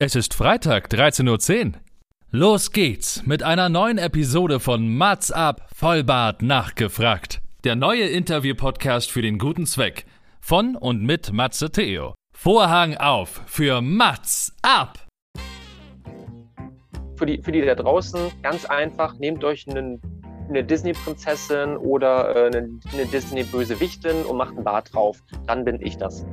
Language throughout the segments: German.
Es ist Freitag, 13.10 Uhr. Los geht's mit einer neuen Episode von Mats ab, Vollbart nachgefragt. Der neue Interview-Podcast für den guten Zweck. Von und mit Matze Theo. Vorhang auf für Mats ab! Für die, für die da draußen ganz einfach, nehmt euch einen, eine Disney-Prinzessin oder äh, eine, eine Disney-Bösewichtin und macht einen Bart drauf. Dann bin ich das.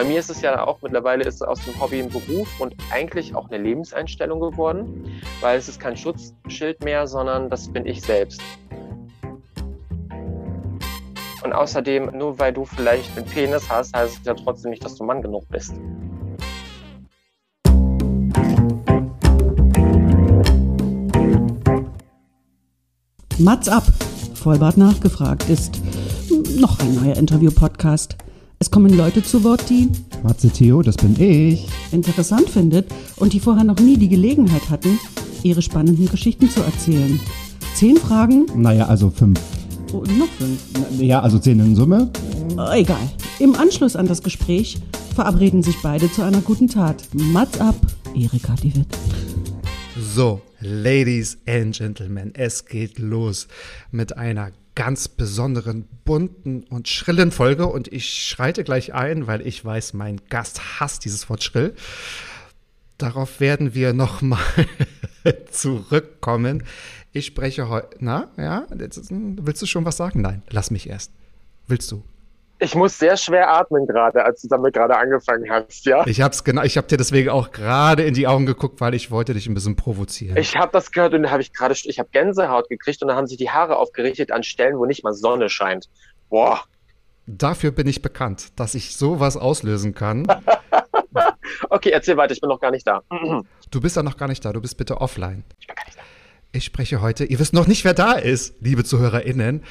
Bei mir ist es ja auch mittlerweile ist aus dem Hobby ein Beruf und eigentlich auch eine Lebenseinstellung geworden, weil es ist kein Schutzschild mehr, sondern das bin ich selbst. Und außerdem, nur weil du vielleicht einen Penis hast, heißt es ja trotzdem nicht, dass du Mann genug bist. Mats ab, Vollbart nachgefragt ist noch ein neuer Interview-Podcast. Es kommen Leute zu Wort, die Matze Theo, das bin ich. interessant findet und die vorher noch nie die Gelegenheit hatten, ihre spannenden Geschichten zu erzählen. Zehn Fragen, Naja, also fünf. oh, noch fünf. Ja, also zehn in Summe. Oh, egal. Im Anschluss an das Gespräch verabreden sich beide zu einer guten Tat. Mats ab, Erika die Witt. So, Ladies and Gentlemen, es geht los mit einer ganz besonderen, bunten und schrillen Folge und ich schreite gleich ein, weil ich weiß, mein Gast hasst dieses Wort schrill. Darauf werden wir nochmal zurückkommen. Ich spreche heute, na, ja, willst du schon was sagen? Nein, lass mich erst. Willst du? Ich muss sehr schwer atmen gerade, als du damit gerade angefangen hast, ja? Ich hab's genau, ich habe dir deswegen auch gerade in die Augen geguckt, weil ich wollte dich ein bisschen provozieren. Ich habe das gehört und da habe ich gerade, ich habe Gänsehaut gekriegt und dann haben sich die Haare aufgerichtet an Stellen, wo nicht mal Sonne scheint. Boah. Dafür bin ich bekannt, dass ich sowas auslösen kann. Okay, erzähl weiter, ich bin noch gar nicht da. Du bist ja noch gar nicht da, du bist bitte offline. Ich bin gar nicht da. Ich spreche heute, ihr wisst noch nicht, wer da ist, liebe ZuhörerInnen,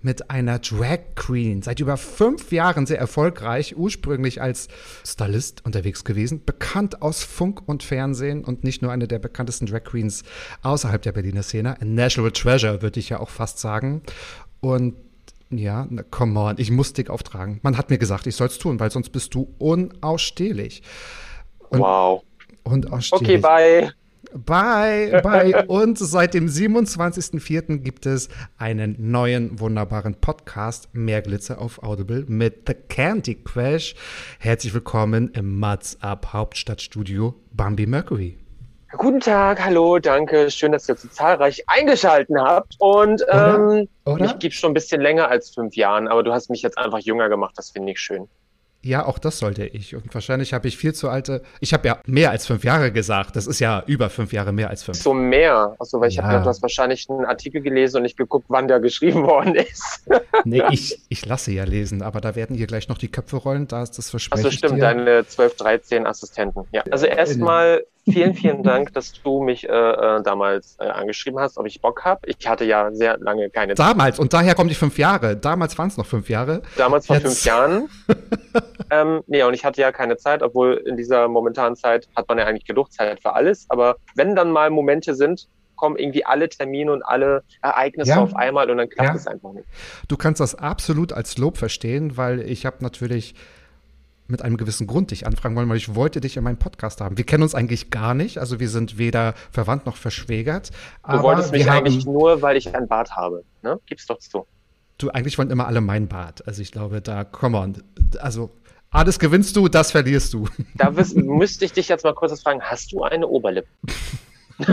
mit einer Drag Queen. Seit über fünf Jahren sehr erfolgreich, ursprünglich als Stylist unterwegs gewesen, bekannt aus Funk und Fernsehen und nicht nur eine der bekanntesten Drag Queens außerhalb der Berliner Szene. A National Treasure, würde ich ja auch fast sagen. Und ja, na, come on, ich muss dick auftragen. Man hat mir gesagt, ich soll es tun, weil sonst bist du unausstehlich. Und- Wow. Unausstehlich. Okay, bye. Bye, bye. Und seit dem 27.04. gibt es einen neuen wunderbaren Podcast, Mehr Glitzer auf Audible mit The Candy Crash. Herzlich willkommen im Mats Up Hauptstadtstudio Bambi Mercury. Guten Tag, hallo, danke. Schön, dass ihr so zahlreich eingeschalten habt. Und Oder? ähm, Oder? ich gebe schon ein bisschen länger als fünf Jahren, aber du hast mich jetzt einfach jünger gemacht. Das finde ich schön. Ja, auch das sollte ich. Und wahrscheinlich habe ich viel zu alte. Ich habe ja mehr als fünf Jahre gesagt. Das ist ja über fünf Jahre mehr als fünf. So mehr. Achso, weil ich Ja. habe gedacht, du hast wahrscheinlich einen Artikel gelesen und nicht geguckt, wann der geschrieben worden ist. Nee, ich, ich lasse ja lesen, aber da werden hier gleich noch die Köpfe rollen. Da ist das Versprechen. Achso, stimmt, deine 12, 13 Assistenten. Ja. Also erstmal vielen, vielen Dank, dass du mich äh, äh, damals äh, angeschrieben hast, ob ich Bock habe. Ich hatte ja sehr lange keine Zeit. Damals, und daher kommen die fünf Jahre. Damals waren es noch fünf Jahre. Damals vor Jetzt- fünf Jahren. ähm, nee, und ich hatte ja keine Zeit, obwohl in dieser momentanen Zeit hat man ja eigentlich genug Zeit für alles. Aber wenn dann mal Momente sind, kommen irgendwie alle Termine und alle Ereignisse Ja. auf einmal und dann klappt Ja. es einfach nicht. Du kannst das absolut als Lob verstehen, weil ich habe natürlich mit einem gewissen Grund dich anfragen wollen, weil ich wollte dich in meinem Podcast haben. Wir kennen uns eigentlich gar nicht, also wir sind weder verwandt noch verschwägert. Du wolltest mich eigentlich nur, weil ich einen Bart habe. Ne? Gib's doch zu. du eigentlich wollen immer alle mein Bart. Also ich glaube, da, come on. Also alles gewinnst du, das verlierst du. Da wiss, müsste ich dich jetzt mal kurz fragen. Hast du eine Oberlippe?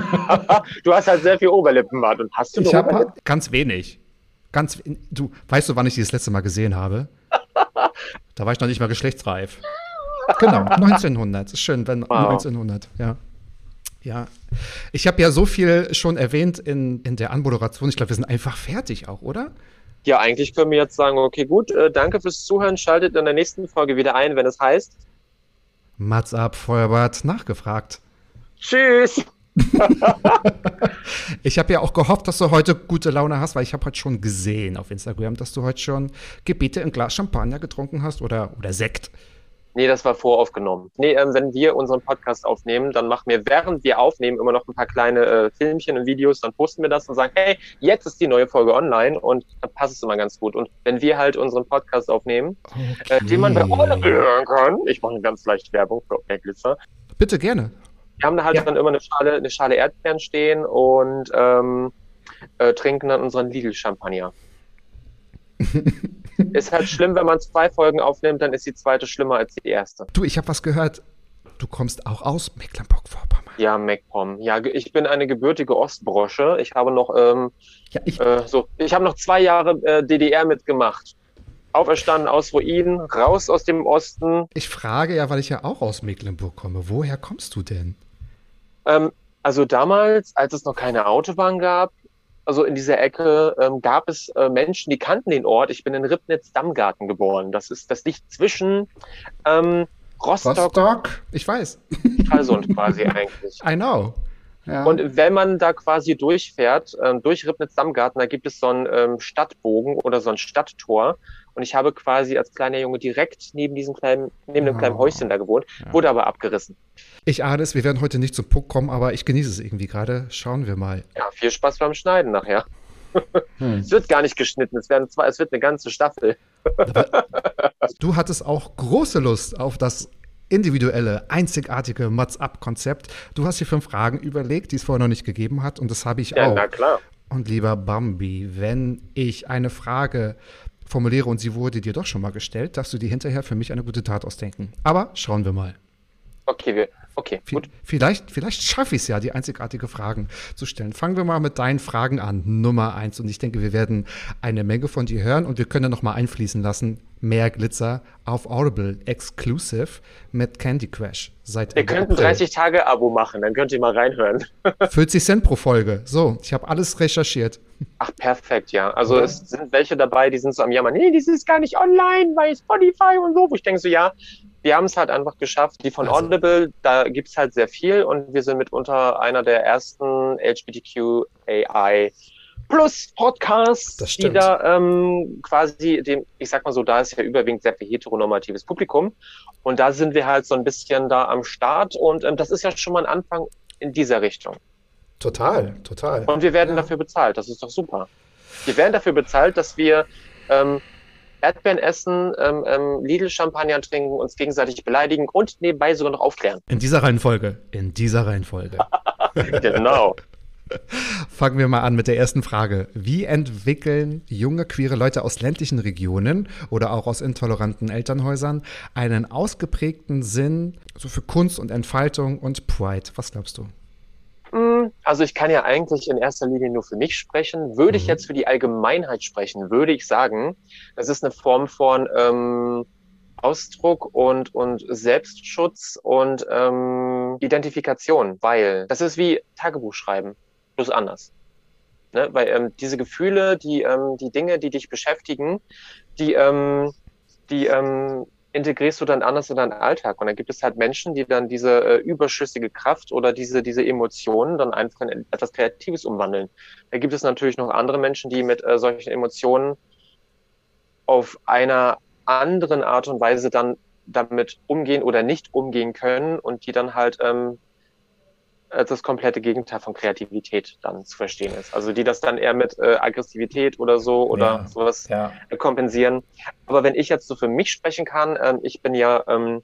du hast halt sehr viel Oberlippenbart und hast du eine Ich habe Oberlippe? ganz wenig. Ganz, du, weißt du, wann ich die das letzte Mal gesehen habe? Da war ich noch nicht mal geschlechtsreif. Genau, 1900. Ist schön, wenn Wow. 1900, ja. Ja. Ich habe ja so viel schon erwähnt in, in der Anmoderation. Ich glaube, wir sind einfach fertig auch, oder? Ja, eigentlich können wir jetzt sagen, okay, gut, äh, danke fürs Zuhören. Schaltet in der nächsten Folge wieder ein, wenn es heißt Mats ab, Feuerbart, nachgefragt. Tschüss. Ich habe ja auch gehofft, dass du heute gute Laune hast, weil ich habe heute schon gesehen auf Instagram, dass du heute schon Gebete in Glas Champagner getrunken hast oder, oder Sekt. Nee, das war voraufgenommen. Nee, ähm, wenn wir unseren Podcast aufnehmen, dann machen wir, während wir aufnehmen, immer noch ein paar kleine äh, Filmchen und Videos, dann posten wir das und sagen, hey, jetzt ist die neue Folge online und dann passt es immer ganz gut. Und wenn wir halt unseren Podcast aufnehmen, okay. äh, den man bei Audible hören kann, ich mache ganz leicht Werbung für Glitzer. Bitte gerne. Wir haben da halt ja. dann immer eine Schale, eine Schale Erdbeeren stehen und ähm, äh, trinken dann unseren Lidl-Champagner. Ist halt schlimm, wenn man zwei Folgen aufnimmt, dann ist die zweite schlimmer als die erste. Du, ich habe was gehört. Du kommst auch aus Mecklenburg-Vorpommern. Ja, MacPom. Ja, ich bin eine gebürtige Ostbrosche. Ich habe noch, ähm, ja, ich, äh, so, ich habe noch zwei Jahre äh, DDR mitgemacht. Auferstanden aus Ruinen, raus aus dem Osten. Ich frage ja, weil ich ja auch aus Mecklenburg komme. Woher kommst du denn? Ähm, also damals, als es noch keine Autobahn gab, also in dieser Ecke ähm, gab es äh, Menschen, die kannten den Ort. Ich bin in Ribnitz-Dammgarten geboren. Das ist das liegt zwischen ähm, Rostock, Rostock, ich weiß. Stralsund quasi eigentlich. I know. Ja. Und wenn man da quasi durchfährt, ähm, durch Ribnitz-Dammgarten, da gibt es so einen ähm, Stadtbogen oder so ein Stadttor. Und ich habe quasi als kleiner Junge direkt neben diesem kleinen, neben dem kleinen oh. Häuschen da gewohnt, ja. wurde aber abgerissen. Ich ahne es, wir werden heute nicht zum Puck kommen, aber ich genieße es irgendwie gerade. Schauen wir mal. Ja, viel Spaß beim Schneiden nachher. Hm. Es wird gar nicht geschnitten, es, werden zwei, es wird eine ganze Staffel. du hattest auch große Lust auf das individuelle, einzigartige Mats-Up-Konzept. Du hast dir fünf Fragen überlegt, die es vorher noch nicht gegeben hat, und das habe ich ja, auch. Na klar. Und lieber Bambi, wenn ich eine Frage formuliere und sie wurde dir doch schon mal gestellt, darfst du dir hinterher für mich eine gute Tat ausdenken. Aber schauen wir mal. Okay, wir, okay, gut. Vielleicht, vielleicht schaffe ich es ja, die einzigartige Fragen zu stellen. Fangen wir mal mit deinen Fragen an. Nummer eins. Und ich denke, wir werden eine Menge von dir hören und wir können noch mal einfließen lassen. Mehr Glitzer auf Audible Exclusive mit Candy Crash. Seit wir könnten 30 Tage Abo machen, dann könnt ihr mal reinhören. 40 Cent pro Folge. So, ich habe alles recherchiert. Ach, perfekt, ja. Also okay. es sind welche dabei, die sind so am Jammern, nee, das ist gar nicht online, weil Spotify und so. Wo ich denke so, ja, wir haben es halt einfach geschafft. Die von also. Audible, da gibt es halt sehr viel und wir sind mitunter einer der ersten LGBTQAI Plus Podcasts, die da ähm, quasi dem, ich sag mal so, da ist ja überwiegend sehr viel heteronormatives Publikum und da sind wir halt so ein bisschen da am Start und ähm, das ist ja schon mal ein Anfang in dieser Richtung. Total, total. Und wir werden ja. dafür bezahlt, das ist doch super. Wir werden dafür bezahlt, dass wir ähm, Erdbeeren essen, ähm, ähm, Lidl-Champagner trinken, uns gegenseitig beleidigen und nebenbei sogar noch aufklären. In dieser Reihenfolge. In dieser Reihenfolge. genau. Fangen wir mal an mit der ersten Frage. Wie entwickeln junge queere Leute aus ländlichen Regionen oder auch aus intoleranten Elternhäusern einen ausgeprägten Sinn so für Kunst und Entfaltung und Pride? Was glaubst du? Hm, also ich kann ja eigentlich in erster Linie nur für mich sprechen. Würde mhm. ich jetzt für die Allgemeinheit sprechen, würde ich sagen, das ist eine Form von ähm, Ausdruck und, und Selbstschutz und ähm, Identifikation, weil das ist wie Tagebuch schreiben, bloß anders. Ne? Weil ähm, diese Gefühle, die, ähm, die Dinge, die dich beschäftigen, die, ähm, die ähm, integrierst du dann anders in deinen Alltag. Und dann gibt es halt Menschen, die dann diese äh, überschüssige Kraft oder diese, diese Emotionen dann einfach in etwas Kreatives umwandeln. Da gibt es natürlich noch andere Menschen, die mit äh, solchen Emotionen auf einer anderen Art und Weise dann damit umgehen oder nicht umgehen können und die dann halt ähm, das komplette Gegenteil von Kreativität dann zu verstehen ist. Also die das dann eher mit äh, Aggressivität oder so oder ja, sowas ja. kompensieren. Aber wenn ich jetzt so für mich sprechen kann, ähm, ich bin ja ähm,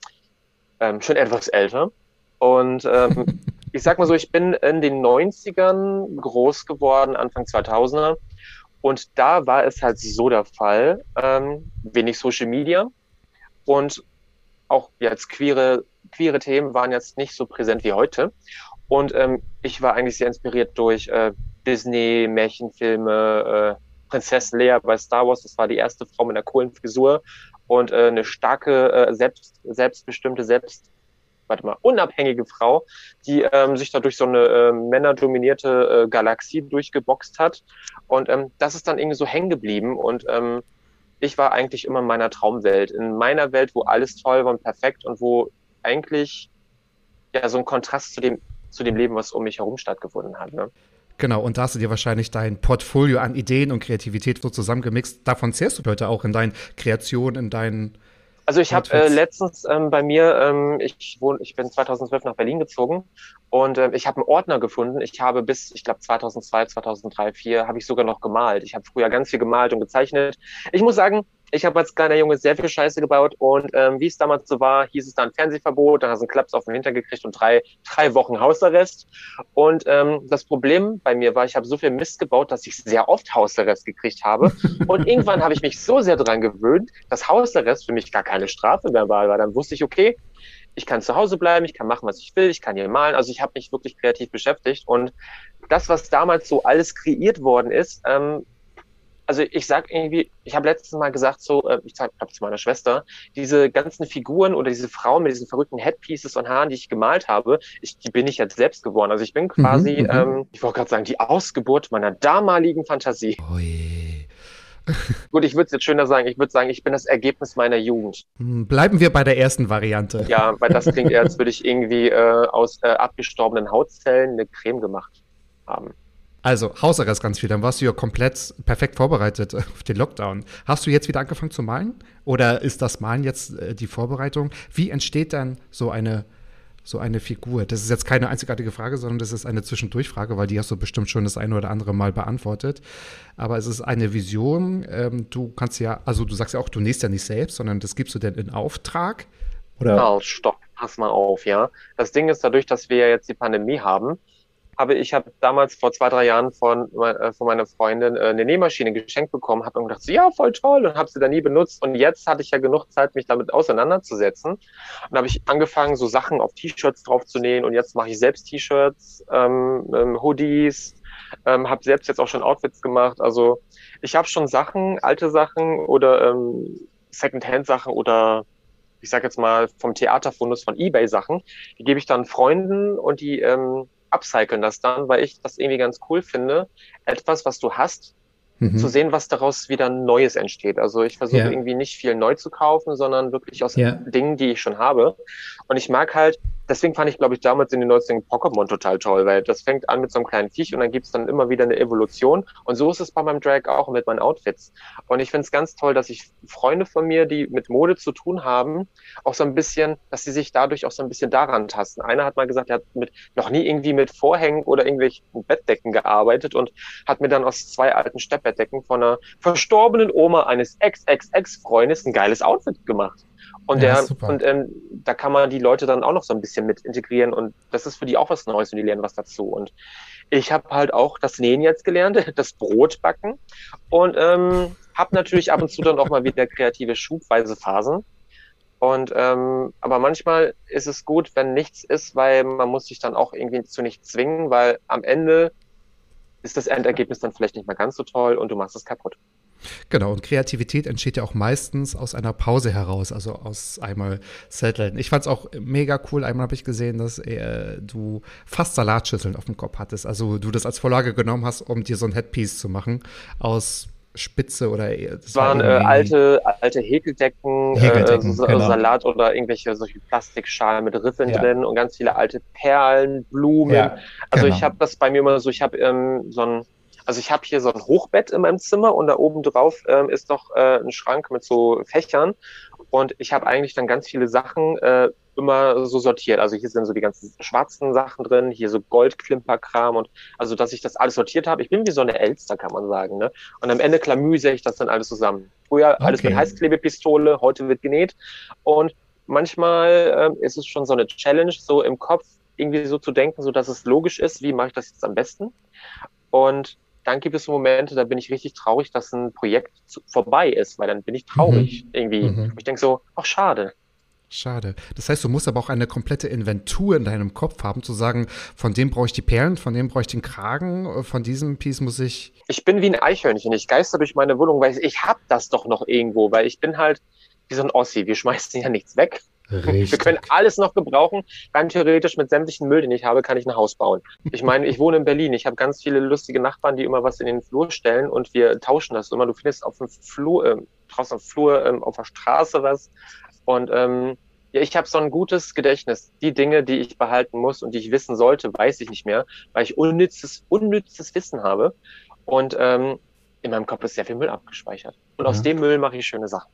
ähm, schon etwas älter und ähm, ich sag mal so, ich bin in den 90ern groß geworden, Anfang 2000er und da war es halt so der Fall, ähm, wenig Social Media und auch jetzt queere, queere Themen waren jetzt nicht so präsent wie heute. Und ähm, ich war eigentlich sehr inspiriert durch äh, Disney, Märchenfilme, äh, Prinzessin Leia bei Star Wars, das war die erste Frau mit einer coolen Frisur und äh, eine starke, äh, selbst, selbstbestimmte, selbst, warte mal, unabhängige Frau, die ähm, sich da durch so eine äh, männerdominierte äh, Galaxie durchgeboxt hat. Und ähm, das ist dann irgendwie so hängen geblieben und ähm, ich war eigentlich immer in meiner Traumwelt, in meiner Welt, wo alles toll war und perfekt und wo eigentlich ja so ein Kontrast zu dem zu dem Leben, was um mich herum stattgefunden hat. Ne? Genau, und da hast du dir wahrscheinlich dein Portfolio an Ideen und Kreativität so zusammengemixt. Davon zählst du heute auch in deinen Kreationen, in deinen Also ich habe äh, letztens ähm, bei mir, ähm, ich wohne, ich bin 2012 nach Berlin gezogen und äh, ich habe einen Ordner gefunden. Ich habe bis, ich glaube 2002, 2003, 2004 habe ich sogar noch gemalt. Ich habe früher ganz viel gemalt und gezeichnet. Ich muss sagen, ich habe als kleiner Junge sehr viel Scheiße gebaut und ähm, wie es damals so war, hieß es dann Fernsehverbot, dann hast du einen Klaps auf den Hintern gekriegt und drei, drei Wochen Hausarrest. Und ähm, das Problem bei mir war, ich habe so viel Mist gebaut, dass ich sehr oft Hausarrest gekriegt habe. Und irgendwann habe ich mich so sehr daran gewöhnt, dass Hausarrest für mich gar keine Strafe mehr war. Weil dann wusste ich, okay, ich kann zu Hause bleiben, ich kann machen, was ich will, ich kann hier malen. Also ich habe mich wirklich kreativ beschäftigt. Und das, was damals so alles kreiert worden ist, ähm, also ich sag irgendwie, ich habe letztes Mal gesagt, so, äh, ich sag glaube zu meiner Schwester, diese ganzen Figuren oder diese Frauen mit diesen verrückten Headpieces und Haaren, die ich gemalt habe, ich, die bin ich jetzt selbst geworden. Also ich bin quasi, mhm, mhm. ähm, ich wollte gerade sagen, die Ausgeburt meiner damaligen Fantasie. Ui. Gut, ich würde es jetzt schöner sagen. Ich würde sagen, ich bin das Ergebnis meiner Jugend. Hm, bleiben wir bei der ersten Variante. Ja, weil das klingt eher, als würde ich irgendwie äh, aus äh, abgestorbenen Hautzellen eine Creme gemacht haben. Also, Hausarrest ganz viel. Dann warst du ja komplett perfekt vorbereitet auf den Lockdown. Hast du jetzt wieder angefangen zu malen? Oder ist das Malen jetzt äh, die Vorbereitung? Wie entsteht dann so eine, so eine Figur? Das ist jetzt keine einzigartige Frage, sondern das ist eine Zwischendurchfrage, weil die hast du bestimmt schon das eine oder andere Mal beantwortet. Aber es ist eine Vision. Ähm, du kannst ja, also du sagst ja auch, du nähst ja nicht selbst, sondern das gibst du denn in Auftrag? Oder? Oh, stopp, pass mal auf, ja. Das Ding ist dadurch, dass wir ja jetzt die Pandemie haben, habe ich habe damals vor zwei, drei Jahren von, äh, von meiner Freundin äh, eine Nähmaschine geschenkt bekommen, habe mir gedacht, so, ja, voll toll und habe sie dann nie benutzt. Und jetzt hatte ich ja genug Zeit, mich damit auseinanderzusetzen. Und habe ich angefangen, so Sachen auf T-Shirts drauf zu nähen und jetzt mache ich selbst T-Shirts, ähm, ähm, Hoodies, ähm, habe selbst jetzt auch schon Outfits gemacht. Also ich habe schon Sachen, alte Sachen oder ähm, Secondhand-Sachen oder ich sage jetzt mal vom Theaterfundus von eBay-Sachen, die gebe ich dann Freunden und die ähm, upcyclen das dann, weil ich das irgendwie ganz cool finde. Etwas, was du hast, mhm. zu sehen, was daraus wieder Neues entsteht. Also ich versuche ja. irgendwie nicht viel neu zu kaufen, sondern wirklich aus ja. Dingen, die ich schon habe. Und ich mag halt, deswegen fand ich, glaube ich, damals in den 90ern Pokémon total toll, weil das fängt an mit so einem kleinen Viech und dann gibt's dann immer wieder eine Evolution. Und so ist es bei meinem Drag auch mit meinen Outfits. Und ich finde es ganz toll, dass ich Freunde von mir, die mit Mode zu tun haben, auch so ein bisschen, dass sie sich dadurch auch so ein bisschen daran tasten. Einer hat mal gesagt, er hat mit, noch nie irgendwie mit Vorhängen oder irgendwelchen Bettdecken gearbeitet und hat mir dann aus zwei alten Steppbettdecken von einer verstorbenen Oma eines Ex-Ex-Ex-Freundes ein geiles Outfit gemacht. Und, ja, der, und ähm, da kann man die Leute dann auch noch so ein bisschen mit integrieren und das ist für die auch was Neues und die lernen was dazu. Und ich habe halt auch das Nähen jetzt gelernt, das Brotbacken und ähm, habe natürlich ab und zu dann auch mal wieder kreative schubweise Phasen. Und ähm, aber manchmal ist es gut, wenn nichts ist, weil man muss sich dann auch irgendwie zu nichts zwingen, weil am Ende ist das Endergebnis dann vielleicht nicht mehr ganz so toll und du machst es kaputt. Genau, und Kreativität entsteht ja auch meistens aus einer Pause heraus, also aus einmal Zetteln. Ich fand es auch mega cool. Einmal habe ich gesehen, dass äh, du fast Salatschüsseln auf dem Kopf hattest. Also du das als Vorlage genommen hast, um dir so ein Headpiece zu machen aus Spitze oder äh, das waren war äh, alte alte Häkeldecken, Häkeldecken äh, so, genau. Salat oder irgendwelche solche Plastikschalen mit Riffeln ja. drin und ganz viele alte Perlen, Blumen. Ja, also genau. ich habe das bei mir immer so, ich habe ähm, so ein also ich habe hier so ein Hochbett in meinem Zimmer und da oben drauf ähm, ist noch äh, ein Schrank mit so Fächern. Und ich habe eigentlich dann ganz viele Sachen äh, immer so sortiert. Also hier sind so die ganzen schwarzen Sachen drin, hier so Goldklimperkram und also, dass ich das alles sortiert habe. Ich bin wie so eine Elster, kann man sagen. Ne? Und am Ende klamüse ich das dann alles zusammen. Früher okay. alles mit Heißklebepistole, heute wird genäht. Und manchmal äh, ist es schon so eine Challenge, so im Kopf irgendwie so zu denken, so dass es logisch ist, wie mache ich das jetzt am besten. Und dann gibt es so Momente, da bin ich richtig traurig, dass ein Projekt vorbei ist, weil dann bin ich traurig mhm. irgendwie. Mhm. Ich denke so, ach schade. Schade. Das heißt, du musst aber auch eine komplette Inventur in deinem Kopf haben, zu sagen, von dem brauche ich die Perlen, von dem brauche ich den Kragen, von diesem Piece muss ich. Ich bin wie ein Eichhörnchen. Ich geister durch meine Wohnung, weil ich, ich hab das doch noch irgendwo, weil ich bin halt wie so ein Ossi. Wir schmeißen ja nichts weg. Richtig. Wir können alles noch gebrauchen. Rein theoretisch mit sämtlichen Müll, den ich habe, kann ich ein Haus bauen. Ich meine, ich wohne in Berlin. Ich habe ganz viele lustige Nachbarn, die immer was in den Flur stellen und wir tauschen das immer. Du findest auf dem Flur, äh, draußen auf dem Flur, äh, auf der Straße was. Und ähm, ja, ich habe so ein gutes Gedächtnis. Die Dinge, die ich behalten muss und die ich wissen sollte, weiß ich nicht mehr, weil ich unnützes, unnützes Wissen habe. Und ähm, in meinem Kopf ist sehr viel Müll abgespeichert. Und ja. aus dem Müll mache ich schöne Sachen.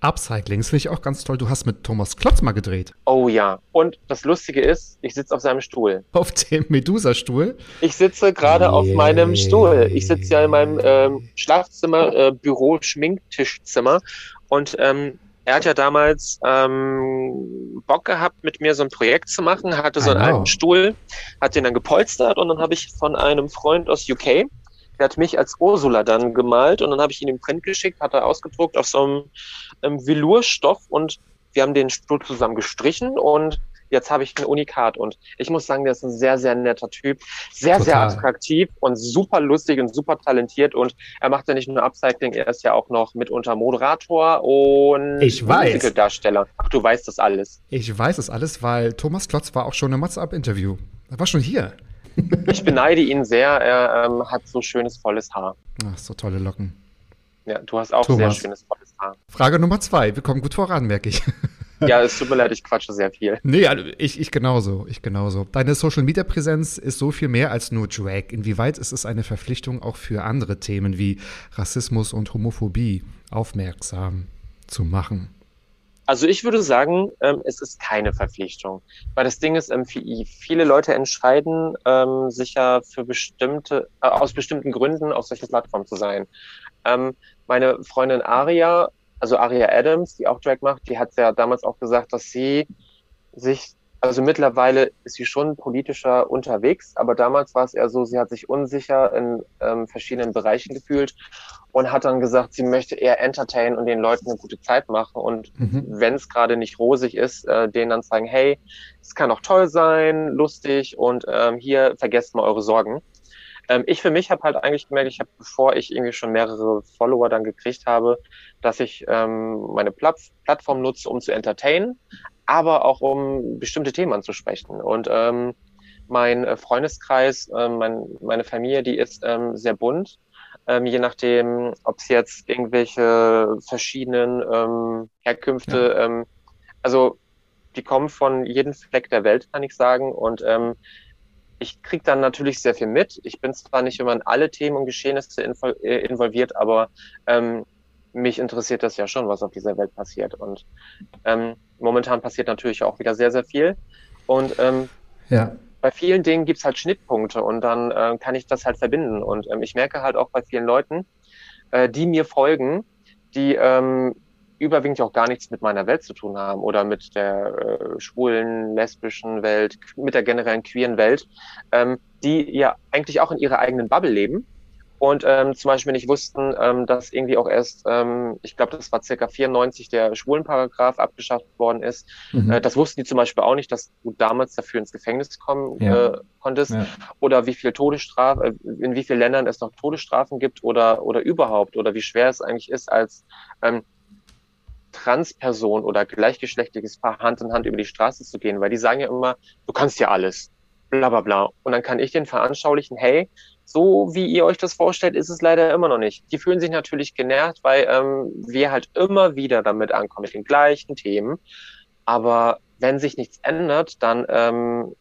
Upcycling, das finde ich auch ganz toll. Du hast mit Thomas Klotz mal gedreht. Oh ja. Und das Lustige ist, ich sitze auf seinem Stuhl. Auf dem Medusa-Stuhl? Ich sitze gerade auf meinem Stuhl. Ich sitze ja in meinem ähm, Schlafzimmer, äh, Büro, Schminktischzimmer. Und ähm, er hat ja damals ähm, Bock gehabt, mit mir so ein Projekt zu machen, hatte so einen Genau. alten Stuhl, hat den dann gepolstert und dann habe ich von einem Freund aus UK, der hat mich als Ursula dann gemalt und dann habe ich ihn im Print geschickt, hat er ausgedruckt auf so einem ähm, Velourstoff und wir haben den Stuhl zusammen gestrichen und jetzt habe ich ein Unikat und ich muss sagen, der ist ein sehr, sehr netter Typ, sehr, sehr Total. attraktiv und super lustig und super talentiert und er macht ja nicht nur Upcycling, er ist ja auch noch mitunter Moderator und Ich weiß. Musicaldarsteller. Ach, du weißt das alles. Ich weiß es alles, weil Thomas Klotz war auch schon im WhatsApp-Interview. Er war schon hier. Ich beneide ihn sehr, er ähm, hat so schönes, volles Haar. Ach, so tolle Locken. Ja, du hast auch Thomas. sehr schönes, volles Haar. Frage Nummer zwei. Wir kommen gut voran, merke ich. Ja, es tut mir leid, ich quatsche sehr viel. Nee, also ich, ich genauso, ich genauso. Deine Social-Media-Präsenz ist so viel mehr als nur Drag. Inwieweit ist es eine Verpflichtung auch für andere Themen wie Rassismus und Homophobie aufmerksam zu machen? Also ich würde sagen, ähm, es ist keine Verpflichtung. Weil das Ding ist, ähm, vi- viele Leute entscheiden ähm, sich ja für bestimmte, äh, aus bestimmten Gründen auf solche Plattformen zu sein. Ähm, meine Freundin Aria, also Aria Adams, die auch Drag macht, die hat ja damals auch gesagt, dass sie sich, also mittlerweile ist sie schon politischer unterwegs, aber damals war es eher so, sie hat sich unsicher in ähm, verschiedenen Bereichen gefühlt und hat dann gesagt, sie möchte eher entertainen und den Leuten eine gute Zeit machen und Mhm. wenn es gerade nicht rosig ist, äh, denen dann sagen, hey, es kann auch toll sein, lustig und ähm, hier vergesst mal eure Sorgen. Ähm, ich für mich habe halt eigentlich gemerkt, ich habe, bevor ich irgendwie schon mehrere Follower dann gekriegt habe, dass ich ähm, meine Platt Plattform nutze, um zu entertainen, aber auch um bestimmte Themen anzusprechen. Und ähm, mein äh, Freundeskreis, ähm, mein, meine Familie, die ist ähm, sehr bunt. Ähm, je nachdem, ob es jetzt irgendwelche verschiedenen ähm, Herkünfte, ähm, also die kommen von jedem Fleck der Welt, kann ich sagen. Und ähm, ich krieg dann natürlich sehr viel mit. Ich bin zwar nicht immer in alle Themen und Geschehnisse äh, involviert, aber ähm, mich interessiert das ja schon, was auf dieser Welt passiert. Und ähm, momentan passiert natürlich auch wieder sehr, sehr viel. Und ähm, Ja. bei vielen Dingen gibt's halt Schnittpunkte und dann äh, kann ich das halt verbinden. Und ähm, ich merke halt auch bei vielen Leuten, äh, die mir folgen, die ähm, überwiegend auch gar nichts mit meiner Welt zu tun haben oder mit der äh, schwulen, lesbischen Welt, mit der generellen queeren Welt, ähm, die ja eigentlich auch in ihrer eigenen Bubble leben und ähm, zum Beispiel nicht wussten, ähm, dass irgendwie auch erst, ähm, ich glaube, das war circa 94 der Schwulenparagraph abgeschafft worden ist. Mhm. Äh, das wussten die zum Beispiel auch nicht, dass du damals dafür ins Gefängnis kommen Ja. äh, konntest Ja. oder wie viel Todesstrafe, äh, in wie vielen Ländern es noch Todesstrafen gibt oder oder überhaupt oder wie schwer es eigentlich ist als ähm, Transperson oder gleichgeschlechtliches Paar Hand in Hand über die Straße zu gehen, weil die sagen ja immer, du kannst ja alles, bla bla bla. Und dann kann ich den veranschaulichen, hey, so wie ihr euch das vorstellt, ist es leider immer noch nicht. Die fühlen sich natürlich genervt, weil ähm, wir halt immer wieder damit ankommen, mit den gleichen Themen. Aber wenn sich nichts ändert, dann ähm,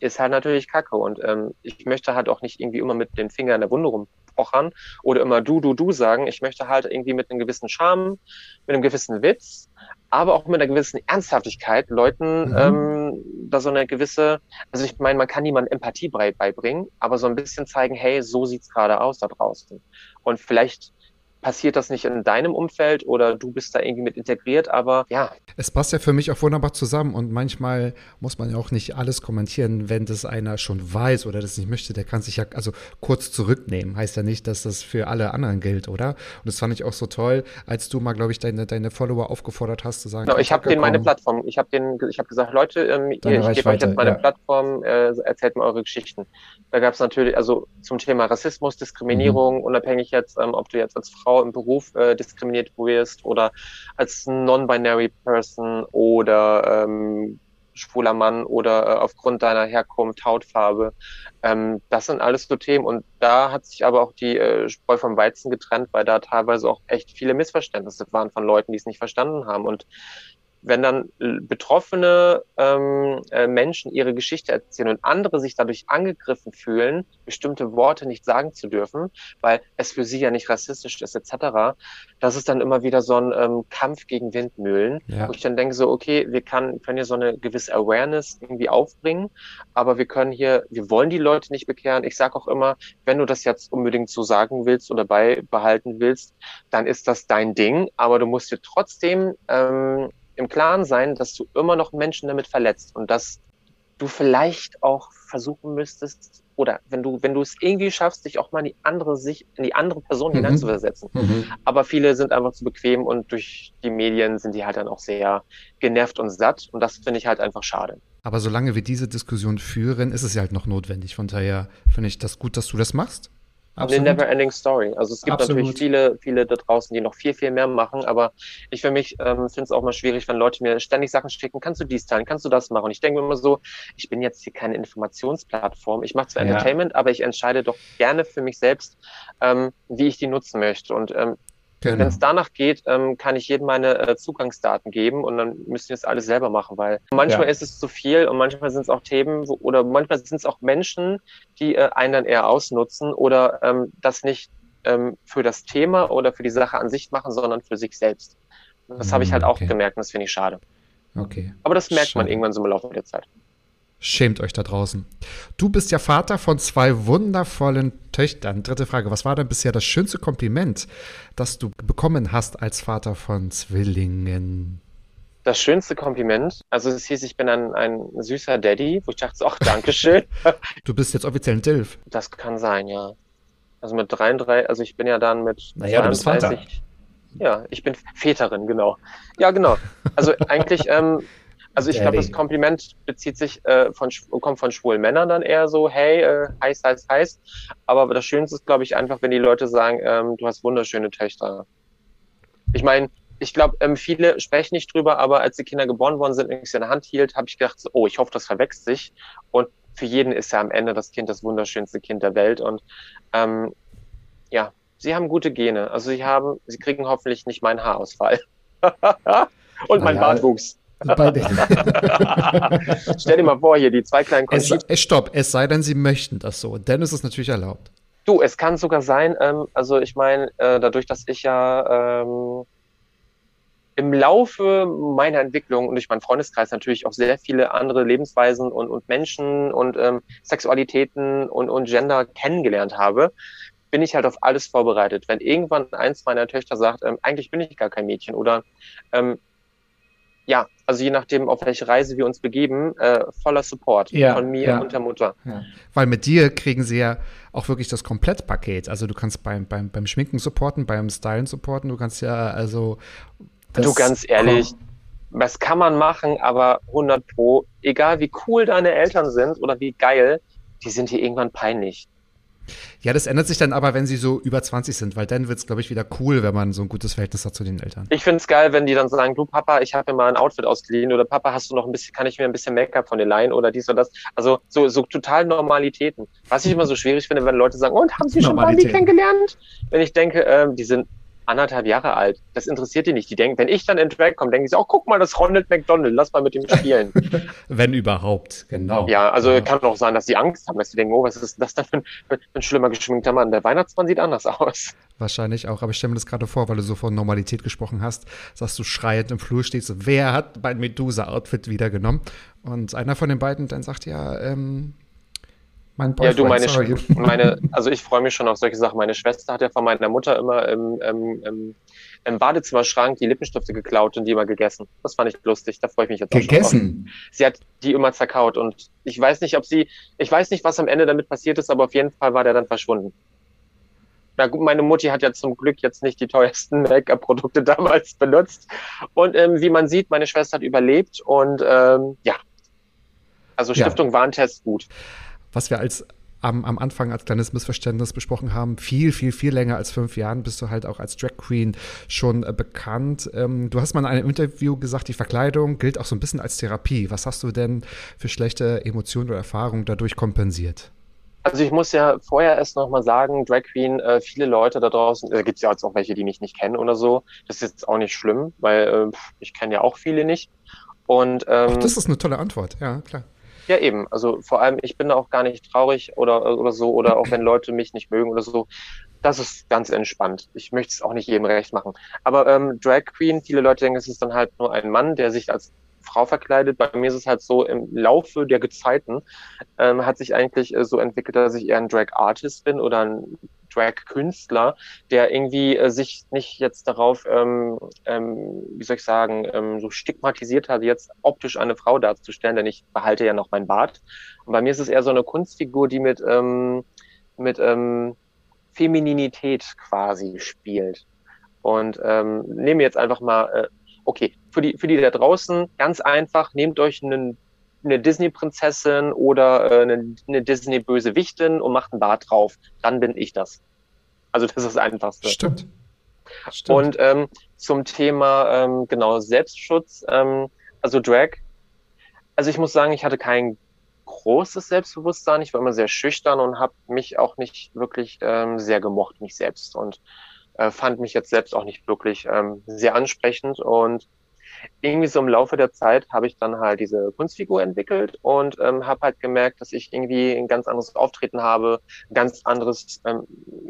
ist halt natürlich Kacke. Und ähm, ich möchte halt auch nicht irgendwie immer mit den Fingern in der Wunde rumpochern oder immer du, du, du sagen. Ich möchte halt irgendwie mit einem gewissen Charme, mit einem gewissen Witz, aber auch mit einer gewissen Ernsthaftigkeit Leuten Mhm. ähm, da so eine gewisse, also ich meine, man kann niemandem Empathie bei- beibringen, aber so ein bisschen zeigen, hey, so sieht's gerade aus da draußen. Und vielleicht passiert das nicht in deinem Umfeld oder du bist da irgendwie mit integriert, aber ja, Es passt ja für mich auch wunderbar zusammen und manchmal muss man ja auch nicht alles kommentieren, wenn das einer schon weiß oder das nicht möchte, der kann sich ja also kurz zurücknehmen. Heißt ja nicht, dass das für alle anderen gilt, oder? Und das fand ich auch so toll, als du mal, glaube ich, deine, deine Follower aufgefordert hast zu sagen. Genau, ich habe denen meine Plattform, ich habe denen, ich habe gesagt, Leute, ähm, ich gebe euch jetzt meine ja. Plattform, äh, erzählt mir eure Geschichten. Da gab es natürlich, also zum Thema Rassismus, Diskriminierung, Mhm. unabhängig jetzt, ähm, ob du jetzt als Frau im Beruf äh, diskriminiert wirst oder als non-binary Person oder ähm, schwuler Mann oder äh, aufgrund deiner Herkunft, Hautfarbe. Ähm, das sind alles so Themen und da hat sich aber auch die äh, Spreu vom Weizen getrennt, weil da teilweise auch echt viele Missverständnisse waren von Leuten, die es nicht verstanden haben und wenn dann äh, betroffene ähm, äh, Menschen ihre Geschichte erzählen und andere sich dadurch angegriffen fühlen, bestimmte Worte nicht sagen zu dürfen, weil es für sie ja nicht rassistisch ist, etc., das ist dann immer wieder so ein ähm, Kampf gegen Windmühlen, Ja. wo ich dann denke so, okay, wir kann, können hier so eine gewisse Awareness irgendwie aufbringen, aber wir können hier, wir wollen die Leute nicht bekehren. Ich sage auch immer, wenn du das jetzt unbedingt so sagen willst oder beibehalten willst, dann ist das dein Ding, aber du musst dir trotzdem ähm, im Klaren sein, dass du immer noch Menschen damit verletzt und dass du vielleicht auch versuchen müsstest oder wenn du wenn du es irgendwie schaffst, dich auch mal in die andere Sicht, in die andere Person Mhm. hineinzuversetzen. Aber viele sind einfach zu bequem und durch die Medien sind die halt dann auch sehr genervt und satt und das finde ich halt einfach schade. Aber solange wir diese Diskussion führen, ist es ja halt noch notwendig. Von daher finde ich das gut, dass du das machst. Eine never ending story. Also es gibt Absolut. natürlich viele, viele da draußen, die noch viel, viel mehr machen, aber ich für mich ähm, finde es auch mal schwierig, wenn Leute mir ständig Sachen schicken, kannst du dies teilen, kannst du das machen? Und ich denke mir immer so, ich bin jetzt hier keine Informationsplattform, ich mache zwar Ja. Entertainment, aber ich entscheide doch gerne für mich selbst, ähm, wie ich die nutzen möchte. Und ähm, Genau. wenn es danach geht, ähm, kann ich jedem meine äh, Zugangsdaten geben und dann müssen wir es alles selber machen, weil manchmal Ja. ist es zu viel und manchmal sind es auch Themen wo, oder manchmal sind es auch Menschen, die äh, einen dann eher ausnutzen oder ähm, das nicht ähm, für das Thema oder für die Sache an sich machen, sondern für sich selbst. Das habe ich halt auch Okay. gemerkt und das finde ich schade. Okay. Aber das merkt man Schade. irgendwann so im Laufe der Zeit. Schämt euch da draußen. Du bist ja Vater von zwei wundervollen Töchtern. Dritte Frage. Was war denn bisher das schönste Kompliment, das du bekommen hast als Vater von Zwillingen? Das schönste Kompliment, also es hieß, ich bin ein, ein süßer Daddy, wo ich dachte, ach, Dankeschön. Du bist jetzt offiziell ein Dilf. Das kann sein, ja. Also mit 33, also ich bin ja dann mit Naja, du bist Vater. Ja, ich bin Väterin, genau. Ja, genau. Also eigentlich, ähm, also ich glaube, das Kompliment bezieht sich äh, von kommt von schwulen Männern dann eher so, hey, äh, heiß, heiß, heiß. Aber das Schönste ist, glaube ich, einfach, wenn die Leute sagen, ähm, du hast wunderschöne Töchter. Ich meine, ich glaube, ähm, viele sprechen nicht drüber, aber als die Kinder geboren worden sind und ich sie in der Hand hielt, habe ich gedacht, so, oh, ich hoffe, das verwechselt sich. Und für jeden ist ja am Ende das Kind das wunderschönste Kind der Welt. Und ähm, ja, sie haben gute Gene. Also sie haben, sie kriegen hoffentlich nicht meinen Haarausfall. und mein. Bartwuchs. Den, Stell dir mal vor, hier die zwei kleinen Es, Conchita. äh, stopp, es sei denn, sie möchten das so. Dann ist es natürlich erlaubt. Du, es kann sogar sein, ähm, also ich meine, äh, dadurch, dass ich ja ähm, im Laufe meiner Entwicklung und durch meinen Freundeskreis natürlich auch sehr viele andere Lebensweisen und, und Menschen und ähm, Sexualitäten und, und Gender kennengelernt habe, bin ich halt auf alles vorbereitet. Wenn irgendwann eins meiner Töchter sagt, ähm, eigentlich bin ich gar kein Mädchen oder ähm, ja, also je nachdem, auf welche Reise wir uns begeben, äh, voller Support Ja, von mir ja. und der Mutter. Weil mit dir kriegen sie ja auch wirklich das Komplettpaket. Also du kannst beim, beim, beim Schminken supporten, beim Stylen supporten. Du kannst ja also. du ganz ehrlich, was kann man machen, aber 100 pro, egal wie cool deine Eltern sind oder wie geil, die sind hier irgendwann peinlich. Ja, das ändert sich dann aber, wenn sie so über 20 sind, weil dann wird es, glaube ich, wieder cool, wenn man so ein gutes Verhältnis hat zu den Eltern. Ich find's geil, wenn die dann sagen, du Papa, ich habe mir mal ein Outfit ausgeliehen oder Papa, hast du noch ein bisschen, kann ich mir ein bisschen Make-up von dir leihen oder dies oder das. Also so, so total Normalitäten. Was ich immer so schwierig finde, wenn Leute sagen, und haben sie schon Barbie kennengelernt? Wenn ich denke, ähm, die sind anderthalb Jahre alt. Das interessiert die nicht. Die denken, wenn ich dann in Drag komme, denken sie, oh, guck mal, das Ronald McDonald, lass mal mit ihm spielen. Wenn überhaupt. genau. Ja, also kann auch sein, dass sie Angst haben, dass sie denken, oh, was ist das denn für ein, für ein schlimmer geschminkter Mann? Der Weihnachtsmann sieht anders aus. Wahrscheinlich auch. Aber ich stelle mir das gerade vor, weil du so von Normalität gesprochen hast, dass du schreiend im Flur stehst. Wer hat mein Medusa-Outfit wieder genommen? Und einer von den beiden dann sagt, ja, ähm, mein Ja, du, meine, sorry. Meine, also ich freue mich schon auf solche Sachen. Meine Schwester hat ja von meiner Mutter immer im, im, im, im Badezimmerschrank die Lippenstifte geklaut und die immer gegessen. Das fand ich lustig. Da freue ich mich jetzt auch. Gegessen. Sie hat die immer zerkaut und ich weiß nicht, ob sie, ich weiß nicht, was am Ende damit passiert ist, aber auf jeden Fall war der dann verschwunden. Na gut, meine Mutti hat ja zum Glück jetzt nicht die teuersten Make-up-Produkte damals benutzt. Und ähm, wie man sieht, meine Schwester hat überlebt und ähm, ja. Also Ja. Stiftung Warentest gut. Was wir als am, am Anfang als kleines Missverständnis besprochen haben, viel, viel, viel länger als fünf Jahren bist du halt auch als Drag Queen schon äh, bekannt. Ähm, du hast mal in einem Interview gesagt, die Verkleidung gilt auch so ein bisschen als Therapie. Was hast du denn für schlechte Emotionen oder Erfahrungen dadurch kompensiert? Also ich muss ja vorher erst nochmal sagen, Drag Queen, äh, viele Leute da draußen, äh, gibt es ja jetzt auch welche, die mich nicht kennen oder so. Das ist jetzt auch nicht schlimm, weil äh, ich kenne ja auch viele nicht. Und ähm, Ach, das ist eine tolle Antwort, ja, klar. Ja, eben. Also vor allem, ich bin da auch gar nicht traurig oder, oder so, oder auch wenn Leute mich nicht mögen oder so. Das ist ganz entspannt. Ich möchte es auch nicht jedem recht machen. Aber ähm, Drag Queen, viele Leute denken, es ist dann halt nur ein Mann, der sich als Frau verkleidet. Bei mir ist es halt so, im Laufe der Gezeiten ähm, hat sich eigentlich äh, so entwickelt, dass ich eher ein Drag Artist bin oder ein Drag-Künstler, der irgendwie äh, sich nicht jetzt darauf, ähm, ähm, wie soll ich sagen, ähm, so stigmatisiert hat, jetzt optisch eine Frau darzustellen, denn ich behalte ja noch mein Bart. Und bei mir ist es eher so eine Kunstfigur, die mit, ähm, mit ähm, Femininität quasi spielt. Und ähm, nehme jetzt einfach mal, äh, okay, für die, für die da draußen, ganz einfach, nehmt euch einen eine Disney-Prinzessin oder äh, eine, eine Disney-Bösewichtin und macht einen Bart drauf. Dann bin ich das. Also das ist das Einfachste. Stimmt. Stimmt. Und ähm, zum Thema ähm, genau Selbstschutz, ähm, also Drag. Also ich muss sagen, ich hatte kein großes Selbstbewusstsein. Ich war immer sehr schüchtern und habe mich auch nicht wirklich ähm, sehr gemocht, mich selbst. Und äh, fand mich jetzt selbst auch nicht wirklich ähm, sehr ansprechend. Und irgendwie so im Laufe der Zeit habe ich dann halt diese Kunstfigur entwickelt und ähm, habe halt gemerkt, dass ich irgendwie ein ganz anderes Auftreten habe, ein ganz anderes ähm,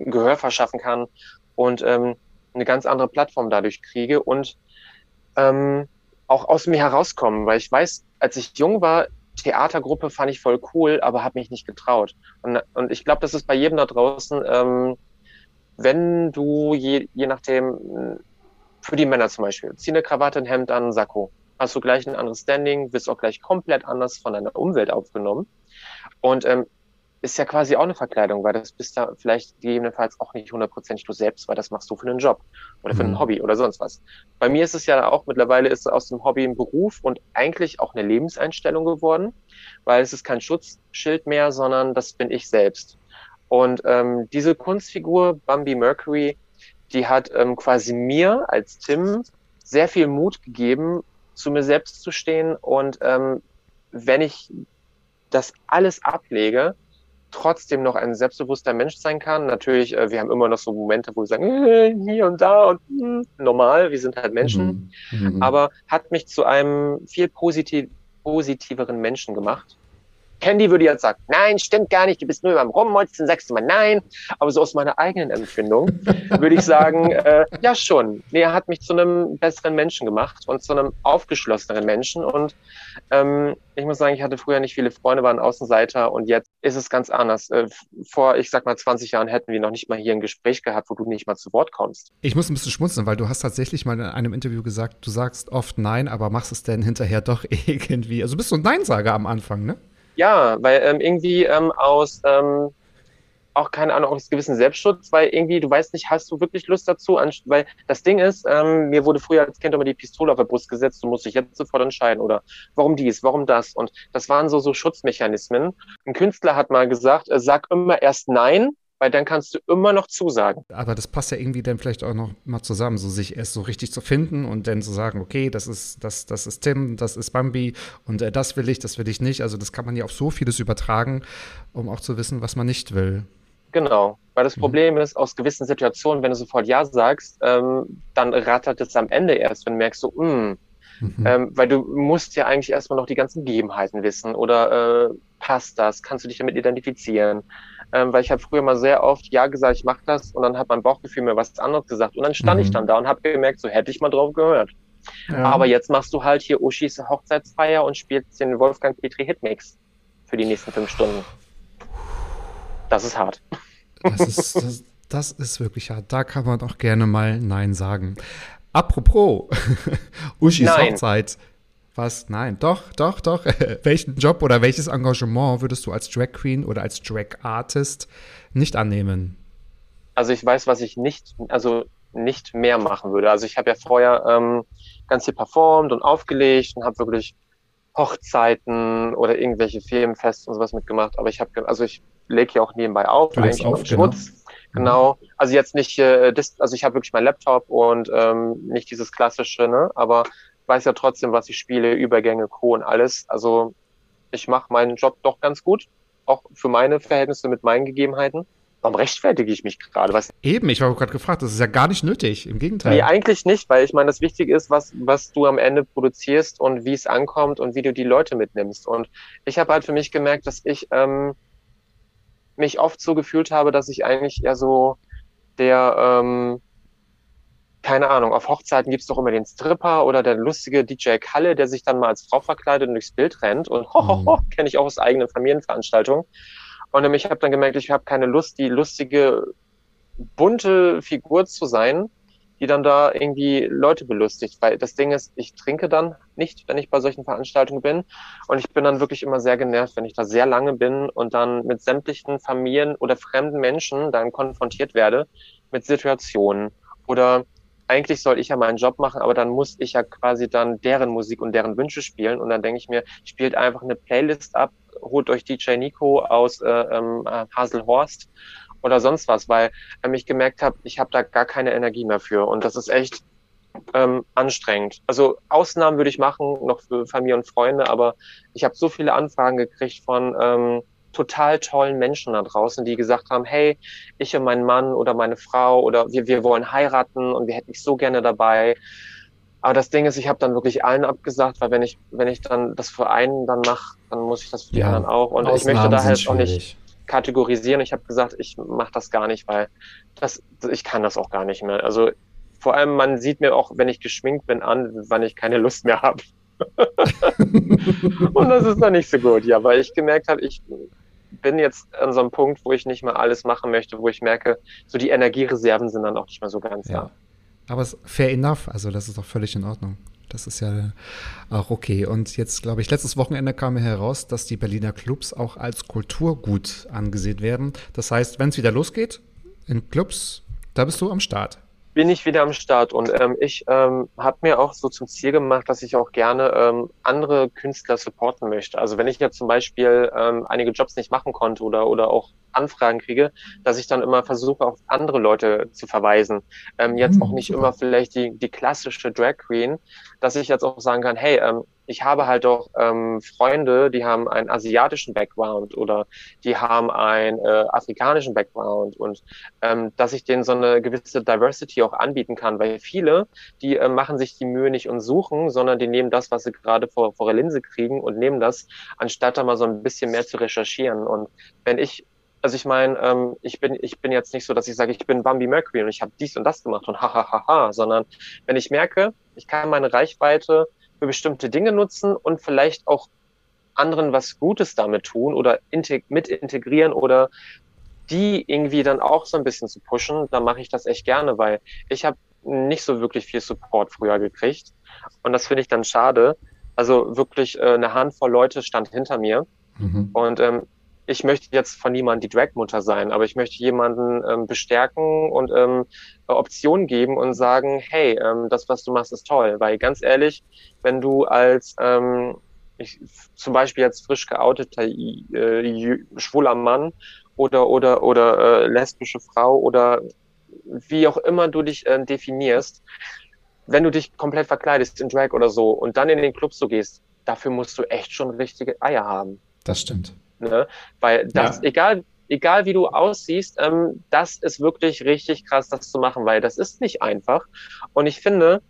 Gehör verschaffen kann und ähm, eine ganz andere Plattform dadurch kriege und ähm, auch aus mir herauskommen, weil ich weiß, als ich jung war, Theatergruppe fand ich voll cool, aber habe mich nicht getraut. Und, und ich glaube, das ist bei jedem da draußen, ähm, wenn du je, je nachdem für die Männer zum Beispiel. Zieh eine Krawatte, ein Hemd an, ein Sakko. Hast du gleich ein anderes Standing, wirst auch gleich komplett anders von deiner Umwelt aufgenommen. Und ähm, ist ja quasi auch eine Verkleidung, weil das bist da vielleicht gegebenenfalls auch nicht hundertprozentig du selbst, weil das machst du für einen Job oder für mhm. ein Hobby oder sonst was. Bei mir ist es ja auch mittlerweile ist aus dem Hobby ein Beruf und eigentlich auch eine Lebenseinstellung geworden, weil es ist kein Schutzschild mehr, sondern das bin ich selbst. Und ähm, diese Kunstfigur Bambi Mercury die hat ähm, quasi mir als Tim sehr viel Mut gegeben, zu mir selbst zu stehen und ähm, wenn ich das alles ablege, trotzdem noch ein selbstbewusster Mensch sein kann. Natürlich, äh, wir haben immer noch so Momente, wo wir sagen, äh, hier und da und mh, normal, wir sind halt Menschen, mhm. Mhm. aber hat mich zu einem viel positiv, positiveren Menschen gemacht. Candy würde jetzt sagen, nein, stimmt gar nicht, du bist nur beim Rummotzen, sagst du mal nein. Aber so aus meiner eigenen Empfindung würde ich sagen, äh, ja schon. Nee, er hat mich zu einem besseren Menschen gemacht und zu einem aufgeschlosseneren Menschen. Und ähm, ich muss sagen, ich hatte früher nicht viele Freunde, war ein Außenseiter und jetzt ist es ganz anders. Äh, vor, ich sag mal, 20 Jahren hätten wir noch nicht mal hier ein Gespräch gehabt, wo du nicht mal zu Wort kommst. Ich muss ein bisschen schmunzeln, weil du hast tatsächlich mal in einem Interview gesagt, du sagst oft Nein, aber machst es denn hinterher doch irgendwie. Also bist du ein Neinsager am Anfang, ne? Ja, weil ähm, irgendwie ähm, aus ähm, auch keine Ahnung, aus gewissen Selbstschutz, weil irgendwie, du weißt nicht, hast du wirklich Lust dazu? Weil das Ding ist, ähm, mir wurde früher als Kind immer die Pistole auf der Brust gesetzt, du musst dich jetzt sofort entscheiden oder warum dies, warum das? Und das waren so, so Schutzmechanismen. Ein Künstler hat mal gesagt, äh, sag immer erst nein, weil dann kannst du immer noch zusagen. Aber das passt ja irgendwie dann vielleicht auch noch mal zusammen, so sich erst so richtig zu finden und dann zu sagen, okay, das ist, das, das ist Tim, das ist Bambi und äh, das will ich, das will ich nicht. Also das kann man ja auf so vieles übertragen, um auch zu wissen, was man nicht will. Genau, weil das mhm. Problem ist, aus gewissen Situationen, wenn du sofort Ja sagst, ähm, dann rattert es am Ende erst, wenn du merkst so, mh, mm, Mhm. Ähm, weil du musst ja eigentlich erstmal noch die ganzen Gegebenheiten wissen oder äh, passt das, kannst du dich damit identifizieren, ähm, weil ich habe früher mal sehr oft ja gesagt, ich mache das und dann hat mein Bauchgefühl mir was anderes gesagt und dann stand mhm. ich dann da und habe gemerkt, so hätte ich mal drauf gehört. Ja. Aber jetzt machst du halt hier Uschis Hochzeitsfeier und spielst den Wolfgang Petri Hitmix für die nächsten fünf Stunden. Das ist hart. Das ist, das, das ist wirklich hart. Da kann man auch gerne mal Nein sagen. Apropos Uschis Nein. Hochzeit. Was? Nein, doch, doch, doch. Welchen Job oder welches Engagement würdest du als Drag Queen oder als Drag Artist nicht annehmen? Also ich weiß, was ich nicht, also nicht mehr machen würde. Also ich habe ja vorher ähm, ganz viel performt und aufgelegt und habe wirklich Hochzeiten oder irgendwelche Firmenfeste und sowas mitgemacht. Aber ich habe, also ich lege ja auch nebenbei auf, du eigentlich auf, Schmutz. Genau. Genau. Also jetzt nicht, äh, also ich habe wirklich meinen Laptop und ähm, nicht dieses klassische, ne? Aber weiß ja trotzdem, was ich spiele, Übergänge, Co. und alles. Also ich mache meinen Job doch ganz gut, auch für meine Verhältnisse mit meinen Gegebenheiten. Warum rechtfertige ich mich gerade? Was Eben, ich war gerade gefragt, das ist ja gar nicht nötig, im Gegenteil. Nee, eigentlich nicht, weil ich meine, das Wichtige ist, was, was du am Ende produzierst und wie es ankommt und wie du die Leute mitnimmst. Und ich habe halt für mich gemerkt, dass ich ähm, mich oft so gefühlt habe, dass ich eigentlich eher so der, ähm, keine Ahnung, auf Hochzeiten gibt's doch immer den Stripper oder der lustige DJ Kalle, der sich dann mal als Frau verkleidet und durchs Bild rennt. Und ho, ho, ho, kenne ich auch aus eigenen Familienveranstaltungen. Und ich habe dann gemerkt, ich habe keine Lust, die lustige, bunte Figur zu sein, die dann da irgendwie Leute belustigt. Weil das Ding ist, ich trinke dann nicht, wenn ich bei solchen Veranstaltungen bin. Und ich bin dann wirklich immer sehr genervt, wenn ich da sehr lange bin und dann mit sämtlichen Familien oder fremden Menschen dann konfrontiert werde mit Situationen. Oder eigentlich soll ich ja meinen Job machen, aber dann muss ich ja quasi dann deren Musik und deren Wünsche spielen. Und dann denke ich mir, spielt einfach eine Playlist ab, holt euch DJ Nico aus äh, ähm, Haselhorst oder sonst was, weil ähm, ich gemerkt habe, ich habe da gar keine Energie mehr für. Und das ist echt ähm, anstrengend. Also Ausnahmen würde ich machen, noch für Familie und Freunde, aber ich habe so viele Anfragen gekriegt von ähm, total tollen Menschen da draußen, die gesagt haben, hey, ich und mein Mann oder meine Frau oder wir, wir wollen heiraten und wir hätten mich so gerne dabei. Aber das Ding ist, ich habe dann wirklich allen abgesagt, weil wenn ich, wenn ich dann das für einen dann mache, dann muss ich das für die Ja, anderen auch. Und ich Ausnahmen möchte da halt auch nicht kategorisieren. Ich habe gesagt, ich mache das gar nicht, weil das, ich kann das auch gar nicht mehr. Also vor allem, man sieht mir auch, wenn ich geschminkt bin, an, wann ich keine Lust mehr habe. Und das ist dann nicht so gut, ja, weil ich gemerkt habe, ich bin jetzt an so einem Punkt, wo ich nicht mehr alles machen möchte, wo ich merke, so die Energiereserven sind dann auch nicht mehr so ganz Ja. da. Aber es fair enough, also das ist doch völlig in Ordnung. Das ist ja auch okay. Und jetzt, glaube ich, letztes Wochenende kam mir heraus, dass die Berliner Clubs auch als Kulturgut angesehen werden. Das heißt, wenn es wieder losgeht in Clubs, da bist du am Start. Bin ich wieder am Start und ähm, ich ähm, habe mir auch so zum Ziel gemacht, dass ich auch gerne ähm, andere Künstler supporten möchte. Also wenn ich jetzt zum Beispiel ähm, einige Jobs nicht machen konnte oder oder auch Anfragen kriege, dass ich dann immer versuche, auf andere Leute zu verweisen. Ähm, jetzt Hm, auch nicht immer vielleicht die, die klassische Drag Queen, dass ich jetzt auch sagen kann, hey, ähm, ich habe halt auch ähm, Freunde, die haben einen asiatischen Background oder die haben einen äh, afrikanischen Background und ähm, dass ich denen so eine gewisse Diversity auch anbieten kann, weil viele, die äh, machen sich die Mühe nicht und suchen, sondern die nehmen das, was sie gerade vor, vor der Linse kriegen und nehmen das, anstatt da mal so ein bisschen mehr zu recherchieren. Und wenn ich also ich meine, ähm, ich bin ich bin jetzt nicht so, dass ich sage, ich bin Bambi Mercury und ich habe dies und das gemacht und ha ha ha ha, sondern wenn ich merke, ich kann meine Reichweite für bestimmte Dinge nutzen und vielleicht auch anderen was Gutes damit tun oder integ mit integrieren oder die irgendwie dann auch so ein bisschen zu pushen, dann mache ich das echt gerne, weil ich habe nicht so wirklich viel Support früher gekriegt und das finde ich dann schade. Also wirklich äh, eine Handvoll Leute stand hinter mir Mhm. und ähm, ich möchte jetzt von niemandem die Dragmutter sein, aber ich möchte jemanden ähm, bestärken und ähm, Optionen geben und sagen, hey, ähm, das, was du machst, ist toll. Weil ganz ehrlich, wenn du als ähm, ich, zum Beispiel jetzt frisch geouteter äh, schwuler Mann oder oder oder äh, lesbische Frau oder wie auch immer du dich äh, definierst, wenn du dich komplett verkleidest in Drag oder so und dann in den Club so gehst, dafür musst du echt schon richtige Eier haben. Das stimmt. Ne? Weil das, Ja. egal, egal wie du aussiehst, ähm, das ist wirklich richtig krass, das zu machen, weil das ist nicht einfach. Und ich finde,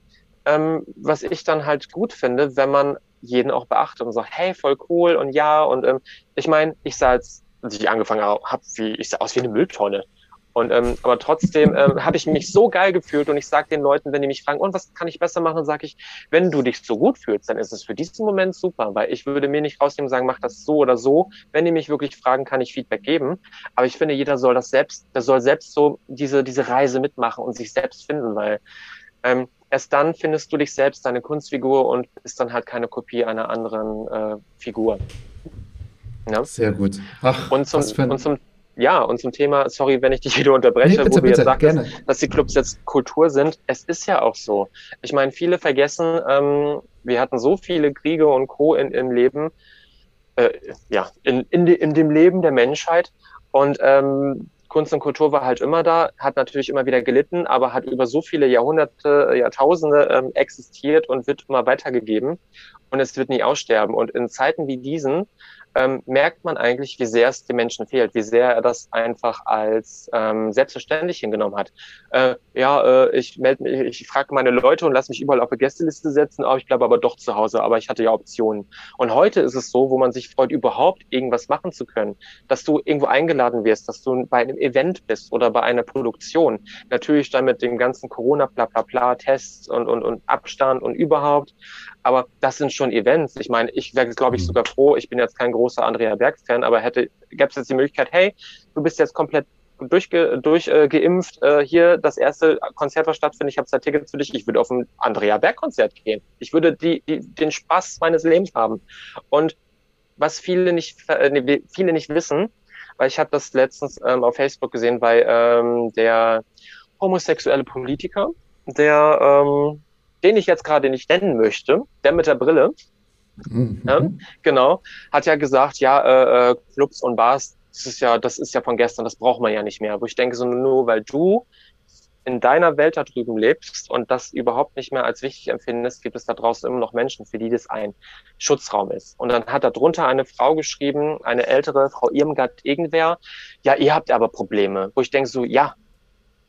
ähm, was ich dann halt gut finde, wenn man jeden auch beachtet und sagt, hey, voll cool und ja, und ähm, ich meine, ich sah als, als ich angefangen habe, wie, ich sah aus wie eine Mülltonne. Und ähm, aber trotzdem ähm, habe ich mich so geil gefühlt und ich sage den Leuten, wenn die mich fragen, und was kann ich besser machen, sage ich, wenn du dich so gut fühlst, dann ist es für diesen Moment super, weil ich würde mir nicht rausnehmen und sagen, mach das so oder so. Wenn die mich wirklich fragen, kann ich Feedback geben. Aber ich finde, jeder soll das selbst, der soll selbst so diese diese Reise mitmachen und sich selbst finden, weil ähm, erst dann findest du dich selbst, deine Kunstfigur und ist dann halt keine Kopie einer anderen äh, Figur. Ja? Sehr gut. Ach, Und zum, und zum, ja, und zum Thema, sorry, wenn ich dich wieder unterbreche, Nee, bitte, wo du bitte, jetzt sagst, gerne. dass die Clubs jetzt Kultur sind. Es ist ja auch so. Ich meine, viele vergessen, ähm, wir hatten so viele Kriege und Co. in, im Leben, äh, ja, in, in, de, in dem Leben der Menschheit. Und ähm, Kunst und Kultur war halt immer da, hat natürlich immer wieder gelitten, aber hat über so viele Jahrhunderte, Jahrtausende ähm, existiert und wird immer weitergegeben. und es wird nie aussterben. Und in Zeiten wie diesen ähm, merkt man eigentlich, wie sehr es dem Menschen fehlt, wie sehr er das einfach als ähm, selbstverständlich hingenommen hat. Äh, ja, äh, ich melde mich, ich frage meine Leute und lasse mich überall auf eine Gästeliste setzen, aber ich bleibe aber doch zu Hause, aber ich hatte ja Optionen. Und heute ist es so, wo man sich freut, überhaupt irgendwas machen zu können, dass du irgendwo eingeladen wirst, dass du bei einem Event bist oder bei einer Produktion. Natürlich dann mit dem ganzen Corona, bla bla bla, Tests und, und, und Abstand und überhaupt. Aber das sind schon Events. Ich meine, ich wäre, glaube ich, mhm. sogar froh, ich bin jetzt kein großer Andrea Berg-Fan, aber hätte, gäbe es jetzt die Möglichkeit, hey, du bist jetzt komplett durchgeimpft, durch, äh, äh, hier das erste Konzert, was stattfindet, ich habe zwei Tickets für dich, ich würde auf ein Andrea Berg-Konzert gehen. Ich würde die, die, den Spaß meines Lebens haben. Und was viele nicht, äh, viele nicht wissen, weil ich habe das letztens ähm, auf Facebook gesehen, weil ähm, der homosexuelle Politiker, der ähm, den ich jetzt gerade nicht nennen möchte, der mit der Brille, mhm. ähm, genau, hat ja gesagt, ja, äh, äh, Clubs und Bars, das ist ja, das ist ja von gestern, das braucht man ja nicht mehr. Wo ich denke, so nur weil du in deiner Welt da drüben lebst und das überhaupt nicht mehr als wichtig empfindest, gibt es da draußen immer noch Menschen, für die das ein Schutzraum ist. Und dann hat da drunter eine Frau geschrieben, eine ältere Frau Irmgard irgendwer, ja, ihr habt aber Probleme. Wo ich denke so, ja,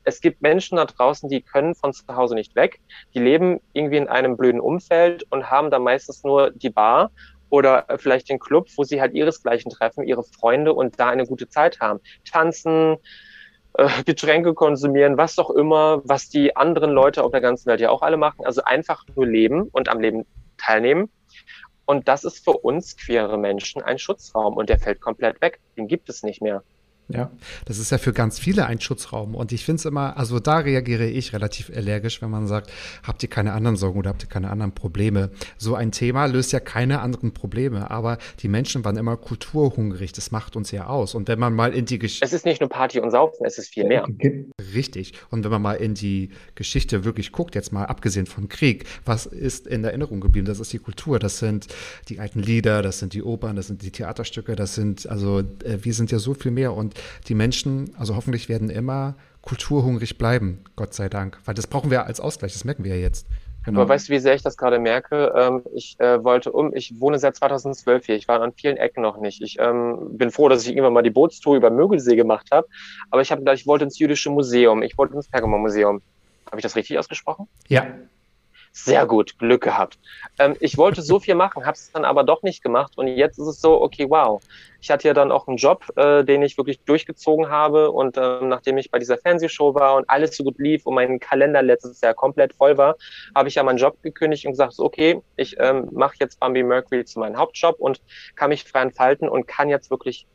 es gibt Menschen da draußen, die können von zu Hause nicht weg. Die leben irgendwie in einem blöden Umfeld und haben da meistens nur die Bar oder vielleicht den Club, wo sie halt ihresgleichen treffen, ihre Freunde und da eine gute Zeit haben. Tanzen, äh, Getränke konsumieren, was auch immer, was die anderen Leute auf der ganzen Welt ja auch alle machen. Also einfach nur leben und am Leben teilnehmen. Und das ist für uns queere Menschen ein Schutzraum und der fällt komplett weg. Den gibt es nicht mehr. Ja, das ist ja für ganz viele ein Schutzraum. Und ich finde es immer, also da reagiere ich relativ allergisch, wenn man sagt, habt ihr keine anderen Sorgen oder habt ihr keine anderen Probleme? So ein Thema löst ja keine anderen Probleme, aber die Menschen waren immer kulturhungrig. Das macht uns ja aus. Und wenn man mal in die Geschichte. Es ist nicht nur Party und Saufen, es ist viel mehr. Richtig. Und wenn man mal in die Geschichte wirklich guckt, jetzt mal abgesehen vom Krieg, was ist in Erinnerung geblieben? Das ist die Kultur, das sind die alten Lieder, das sind die Opern, das sind die Theaterstücke, das sind, also äh, wir sind ja so viel mehr und die Menschen, also hoffentlich werden immer kulturhungrig bleiben, Gott sei Dank. Weil das brauchen wir als Ausgleich, das merken wir ja jetzt. Genau. Aber weißt du, wie sehr ich das gerade merke? Ähm, ich äh, wollte um, ich wohne seit 2012 hier. Ich war an vielen Ecken noch nicht. Ich ähm, bin froh, dass ich irgendwann mal die Bootstour über Mögelsee gemacht habe. Aber ich habe gedacht, ich wollte ins jüdische Museum. Ich wollte ins Pergamon-Museum. Habe ich das richtig ausgesprochen? Ja. Sehr gut, Glück gehabt. Ähm, ich wollte so viel machen, habe es dann aber doch nicht gemacht und jetzt ist es so, okay, wow. Ich hatte ja dann auch einen Job, äh, den ich wirklich durchgezogen habe und ähm, nachdem ich bei dieser Fernsehshow war und alles so gut lief und mein Kalender letztes Jahr komplett voll war, habe ich ja meinen Job gekündigt und gesagt, okay, ich ähm, mache jetzt Bambi Mercury zu meinem Hauptjob und kann mich frei entfalten und kann jetzt wirklich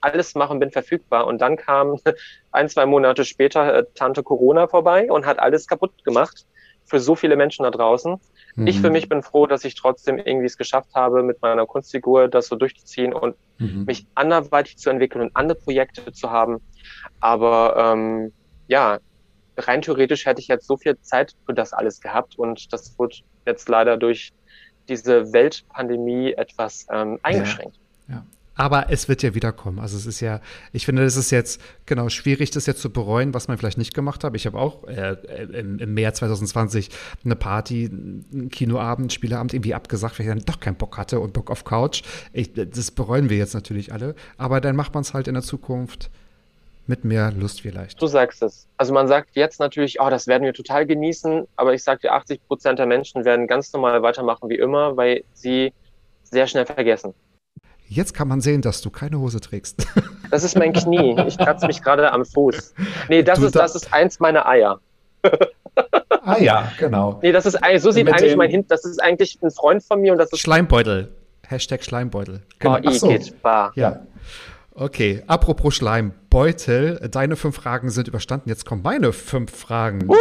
alles machen, bin verfügbar. Und dann kam ein, zwei Monate später äh, Tante Corona vorbei und hat alles kaputt gemacht für so viele Menschen da draußen. Mhm. Ich für mich bin froh, dass ich trotzdem irgendwie es geschafft habe, mit meiner Kunstfigur das so durchzuziehen und mhm. mich anderweitig zu entwickeln und andere Projekte zu haben. Aber ähm, ja, rein theoretisch hätte ich jetzt so viel Zeit für das alles gehabt und das wird jetzt leider durch diese Weltpandemie etwas ähm, eingeschränkt. Ja. ja. Aber es wird ja wiederkommen. Also es ist ja, ich finde, es ist jetzt genau schwierig, das jetzt zu bereuen, was man vielleicht nicht gemacht hat. Ich habe auch äh, im, im März 2020 eine Party, einen Kinoabend, Spieleabend irgendwie abgesagt, weil ich dann doch keinen Bock hatte und Bock auf Couch. Ich, das bereuen wir jetzt natürlich alle. Aber dann macht man es halt in der Zukunft mit mehr Lust vielleicht. Du sagst es. Also man sagt jetzt natürlich, oh, das werden wir total genießen, aber ich sage dir, 80 Prozent der Menschen werden ganz normal weitermachen wie immer, weil sie sehr schnell vergessen. Jetzt kann man sehen, dass du keine Hose trägst. Das ist mein Knie. Ich kratze mich gerade am Fuß. Nee, das ist, das ist eins meiner Eier. Ah ja, genau. Nee, das ist so sieht Mit eigentlich mein Hint. Das ist eigentlich ein Freund von mir und das ist. Schleimbeutel. Hashtag Schleimbeutel. Genau. Oh, so. bar. Ja. Okay, apropos Schleimbeutel, deine fünf Fragen sind überstanden. Jetzt kommen meine fünf Fragen. Uh,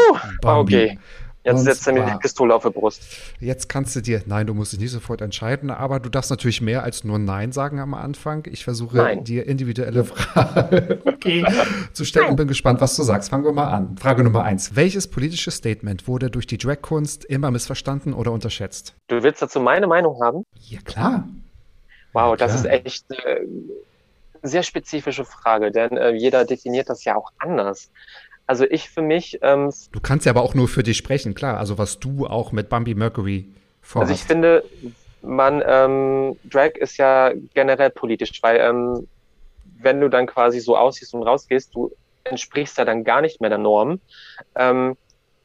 okay. Jetzt setzt er mir die Pistole auf die Brust. Jetzt kannst du dir, nein, du musst dich nicht sofort entscheiden, aber du darfst natürlich mehr als nur Nein sagen am Anfang. Ich versuche nein. dir individuelle Fragen okay. zu stellen und bin gespannt, was du sagst. Fangen wir mal an. Frage Nummer eins. Welches politische Statement wurde durch die Dragkunst immer missverstanden oder unterschätzt? Du willst dazu meine Meinung haben? Ja, klar. Wow, ja, klar. das ist echt eine sehr spezifische Frage, denn äh, jeder definiert das ja auch anders. Also ich für mich. Ähm, du kannst ja aber auch nur für dich sprechen, klar. Also was du auch mit Bambi Mercury vorhast. Also ich finde, man, ähm, Drag ist ja generell politisch, weil ähm, wenn du dann quasi so aussiehst und rausgehst, du entsprichst ja dann gar nicht mehr der Norm. Ähm,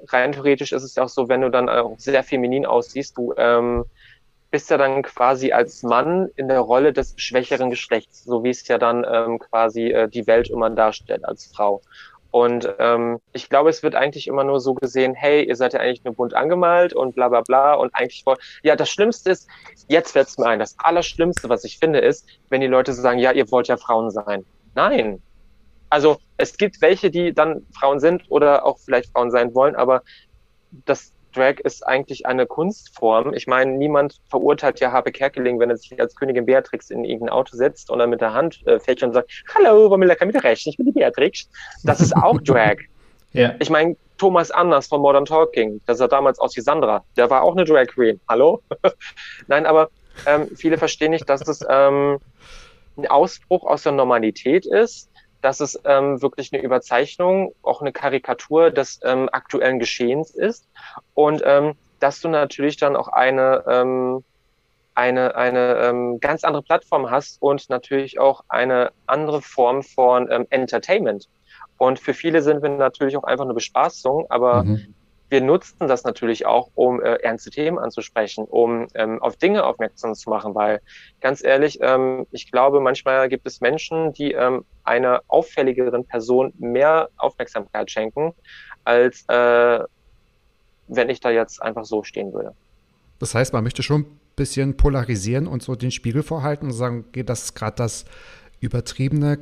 rein theoretisch ist es ja auch so, wenn du dann auch sehr feminin aussiehst, du ähm, bist ja dann quasi als Mann in der Rolle des schwächeren Geschlechts, so wie es ja dann ähm, quasi äh, die Welt immer darstellt als Frau. Und ähm, ich glaube, es wird eigentlich immer nur so gesehen, hey, ihr seid ja eigentlich nur bunt angemalt und bla bla bla. Und eigentlich vor. Ja, das Schlimmste ist, jetzt fällt es mir ein, das Allerschlimmste, was ich finde, ist, wenn die Leute so sagen, ja, ihr wollt ja Frauen sein. Nein. Also es gibt welche, die dann Frauen sind oder auch vielleicht Frauen sein wollen, aber das Drag ist eigentlich eine Kunstform. Ich meine, niemand verurteilt ja Habe Kerkeling, wenn er sich als Königin Beatrix in irgendein Auto setzt und dann mit der Hand äh, fällt und sagt, hallo, Romilla Recht, ich bin die Beatrix. Das ist auch Drag. ja. Ich meine, Thomas Anders von Modern Talking, der sah damals aus wie Sandra, der war auch eine Drag Queen. Hallo? Nein, aber ähm, viele verstehen nicht, dass es ähm, ein Ausbruch aus der Normalität ist dass es ähm, wirklich eine Überzeichnung, auch eine Karikatur des ähm, aktuellen Geschehens ist und ähm, dass du natürlich dann auch eine ähm, eine, eine ähm, ganz andere Plattform hast und natürlich auch eine andere Form von ähm, Entertainment. Und für viele sind wir natürlich auch einfach eine Bespaßung, aber mhm wir nutzen das natürlich auch, um äh, ernste Themen anzusprechen, um ähm, auf Dinge aufmerksam zu machen, weil ganz ehrlich, ähm, ich glaube, manchmal gibt es Menschen, die ähm, einer auffälligeren Person mehr Aufmerksamkeit schenken, als äh, wenn ich da jetzt einfach so stehen würde. Das heißt, man möchte schon ein bisschen polarisieren und so den Spiegel vorhalten und sagen, geht das gerade das übertriebene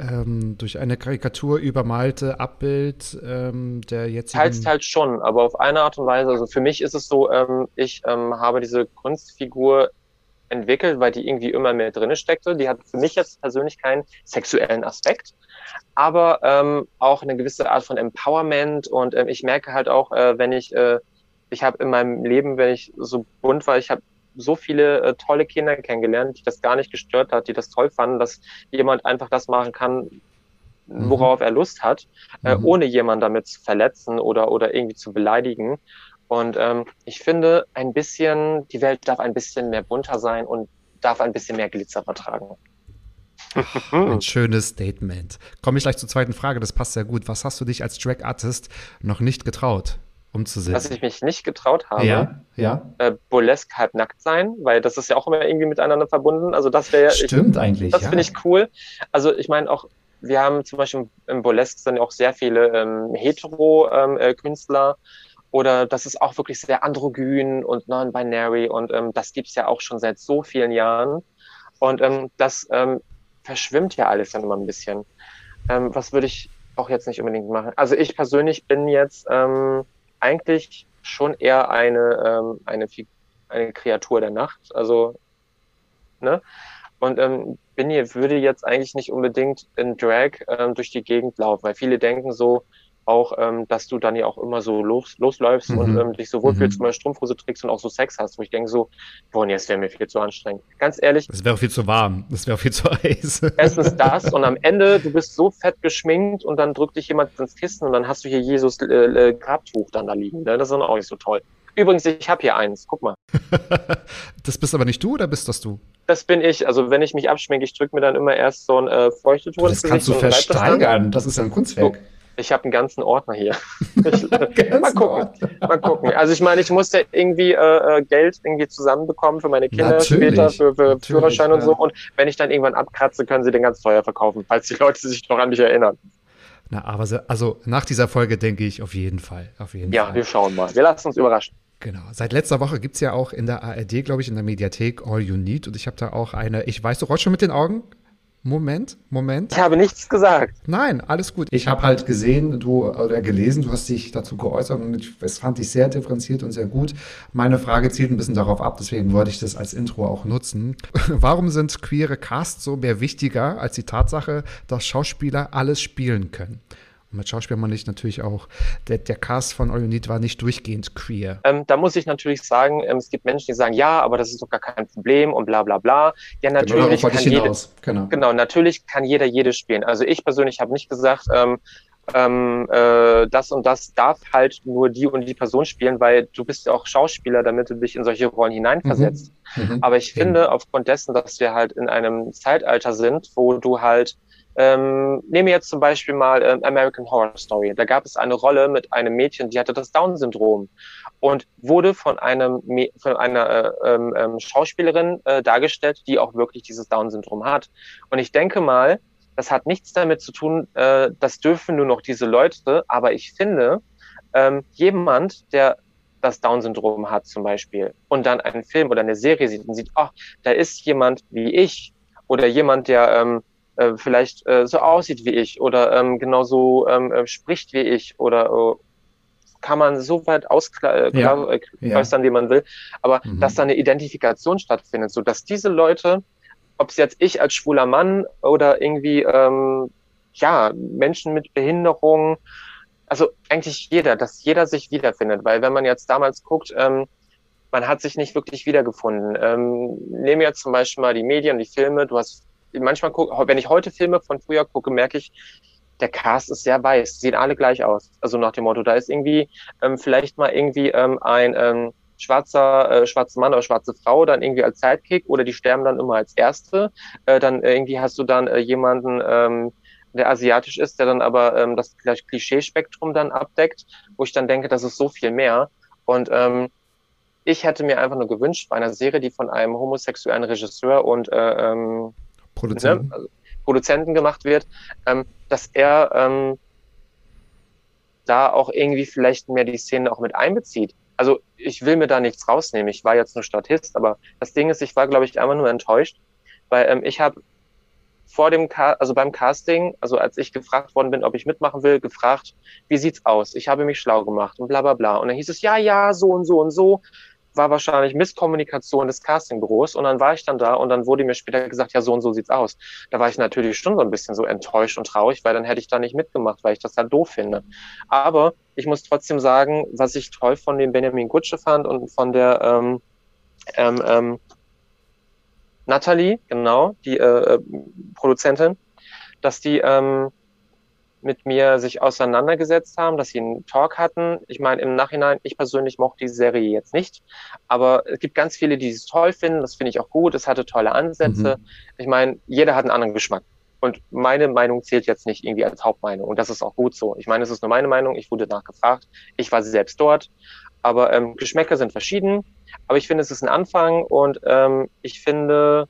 ähm, durch eine Karikatur übermalte Abbild ähm, der jetzigen. Teils, teils schon, aber auf eine Art und Weise. Also für mich ist es so, ähm, ich ähm, habe diese Kunstfigur entwickelt, weil die irgendwie immer mehr drinne steckte. Die hat für mich jetzt persönlich keinen sexuellen Aspekt, aber ähm, auch eine gewisse Art von Empowerment. Und ähm, ich merke halt auch, äh, wenn ich, äh, ich habe in meinem Leben, wenn ich so bunt war, ich habe so viele äh, tolle Kinder kennengelernt, die das gar nicht gestört hat, die das toll fanden, dass jemand einfach das machen kann, mhm. worauf mhm. er Lust hat, äh, mhm. ohne jemanden damit zu verletzen oder, oder irgendwie zu beleidigen. Und ähm, ich finde, ein bisschen, die Welt darf ein bisschen mehr bunter sein und darf ein bisschen mehr Glitzer vertragen. Ein schönes Statement. Komme ich gleich zur zweiten Frage, das passt sehr gut. Was hast du dich als Drag Artist noch nicht getraut? Umzusetzen? Was ich mich nicht getraut habe, ja, ja. Äh, Burlesque halb nackt sein, weil das ist ja auch immer irgendwie miteinander verbunden. Also das wäre Stimmt ich, eigentlich. Das ja. finde ich cool. Also ich meine auch, wir haben zum Beispiel im Burlesque sind ja auch sehr viele ähm, Hetero-Künstler. Ähm, äh, oder das ist auch wirklich sehr androgyn und non-binary und ähm, das gibt's ja auch schon seit so vielen Jahren. Und ähm, das ähm, verschwimmt ja alles dann immer ein bisschen. Ähm, was würde ich auch jetzt nicht unbedingt machen? Also ich persönlich bin jetzt ähm, eigentlich schon eher eine, ähm, eine, eine Kreatur der Nacht. Also, ne? Und ähm, bin hier, würde jetzt eigentlich nicht unbedingt in Drag ähm, durch die Gegend laufen, weil viele denken so, auch, ähm, dass du dann ja auch immer so los, losläufst mhm. und ähm, dich so wohlfühlst, mhm. mal Strumpfhose trägst und auch so Sex hast, wo ich denke so, boah, nee, es wäre mir viel zu anstrengend. Ganz ehrlich. Es wäre viel zu warm, es wäre viel zu heiß. Erstens das und am Ende, du bist so fett geschminkt und dann drückt dich jemand ins Kissen und dann hast du hier Jesus äh, äh, Grabtuch dann da liegen. Ne? Das ist dann auch nicht so toll. Übrigens, ich habe hier eins, guck mal. das bist aber nicht du oder bist das du? Das bin ich. Also wenn ich mich abschminke, ich drücke mir dann immer erst so ein äh, Feuchtetuch Das kannst du versteigern, das, das ist ja ein Kunstwerk. So. Ich habe einen ganzen Ordner hier. Ich, mal gucken. Ordner. Mal gucken. Also ich meine, ich musste irgendwie äh, äh, Geld irgendwie zusammenbekommen für meine Kinder Natürlich. später, für, für Führerschein und so. Und wenn ich dann irgendwann abkratze, können sie den ganz teuer verkaufen, falls die Leute sich noch an mich erinnern. Na, aber se, also nach dieser Folge denke ich auf jeden Fall. Auf jeden ja, Fall. wir schauen mal. Wir lassen uns überraschen. Genau. Seit letzter Woche gibt es ja auch in der ARD, glaube ich, in der Mediathek All You Need. Und ich habe da auch eine, ich weiß, du rollst schon mit den Augen. Moment, Moment. Ich habe nichts gesagt. Nein, alles gut. Ich habe halt gesehen, du oder gelesen, du hast dich dazu geäußert und es fand ich sehr differenziert und sehr gut. Meine Frage zielt ein bisschen darauf ab, deswegen wollte ich das als Intro auch nutzen. Warum sind queere Casts so mehr wichtiger als die Tatsache, dass Schauspieler alles spielen können? Und mit Schauspiel meine ich natürlich auch, der, der Cast von All You Need war nicht durchgehend queer. Ähm, da muss ich natürlich sagen, ähm, es gibt Menschen, die sagen, ja, aber das ist doch gar kein Problem und bla bla bla. Ja, genau, natürlich genau, kann jeder, genau. genau, natürlich kann jeder jedes spielen. Also ich persönlich habe nicht gesagt, ähm, ähm, äh, das und das darf halt nur die und die Person spielen, weil du bist ja auch Schauspieler, damit du dich in solche Rollen hineinversetzt. Mhm. Mhm. Aber ich finde, aufgrund dessen, dass wir halt in einem Zeitalter sind, wo du halt ähm, nehme jetzt zum Beispiel mal ähm, American Horror Story. Da gab es eine Rolle mit einem Mädchen, die hatte das Down-Syndrom und wurde von einem von einer äh, ähm, ähm, Schauspielerin äh, dargestellt, die auch wirklich dieses Down-Syndrom hat. Und ich denke mal, das hat nichts damit zu tun, äh, das dürfen nur noch diese Leute, aber ich finde, ähm, jemand, der das Down-Syndrom hat zum Beispiel und dann einen Film oder eine Serie sieht und sieht, ach, da ist jemand wie ich oder jemand, der ähm, äh, vielleicht äh, so aussieht wie ich oder ähm, genauso ähm, äh, spricht wie ich oder äh, kann man so weit ausklöstern, äh, ja. äh, ja. wie man will, aber mhm. dass da eine Identifikation stattfindet, so dass diese Leute, ob es jetzt ich als schwuler Mann oder irgendwie ähm, ja Menschen mit Behinderung, also eigentlich jeder, dass jeder sich wiederfindet, weil wenn man jetzt damals guckt, ähm, man hat sich nicht wirklich wiedergefunden. Ähm, nehmen jetzt zum Beispiel mal die Medien, die Filme. Du hast manchmal guck, wenn ich heute Filme von früher gucke, merke ich, der Cast ist sehr weiß, sehen alle gleich aus. Also nach dem Motto, da ist irgendwie ähm, vielleicht mal irgendwie ähm, ein ähm, schwarzer äh, schwarzer Mann oder schwarze Frau dann irgendwie als Sidekick oder die sterben dann immer als Erste. Äh, dann äh, irgendwie hast du dann äh, jemanden, ähm, der asiatisch ist, der dann aber ähm, das Klischeespektrum dann abdeckt, wo ich dann denke, das ist so viel mehr. Und ähm, ich hätte mir einfach nur gewünscht, bei einer Serie, die von einem homosexuellen Regisseur und äh, ähm, Produzenten. Ne, also Produzenten gemacht wird, ähm, dass er ähm, da auch irgendwie vielleicht mehr die Szene auch mit einbezieht. Also ich will mir da nichts rausnehmen. Ich war jetzt nur Statist, aber das Ding ist, ich war, glaube ich, einfach nur enttäuscht, weil ähm, ich habe vor dem, Ca also beim Casting, also als ich gefragt worden bin, ob ich mitmachen will, gefragt, wie sieht's aus? Ich habe mich schlau gemacht und bla bla bla. Und dann hieß es, ja, ja, so und so und so war wahrscheinlich Misskommunikation des Castingbüros und dann war ich dann da und dann wurde mir später gesagt, ja, so und so sieht's aus. Da war ich natürlich schon so ein bisschen so enttäuscht und traurig, weil dann hätte ich da nicht mitgemacht, weil ich das halt doof finde. Aber ich muss trotzdem sagen, was ich toll von dem Benjamin Gutsche fand und von der ähm, ähm, ähm, Natalie, genau, die äh, äh Produzentin, dass die ähm, mit mir sich auseinandergesetzt haben, dass sie einen Talk hatten. Ich meine, im Nachhinein, ich persönlich mochte diese Serie jetzt nicht, aber es gibt ganz viele, die es toll finden. Das finde ich auch gut. Es hatte tolle Ansätze. Mhm. Ich meine, jeder hat einen anderen Geschmack. Und meine Meinung zählt jetzt nicht irgendwie als Hauptmeinung. Und das ist auch gut so. Ich meine, es ist nur meine Meinung. Ich wurde nachgefragt. Ich war selbst dort. Aber ähm, Geschmäcker sind verschieden. Aber ich finde, es ist ein Anfang. Und ähm, ich finde,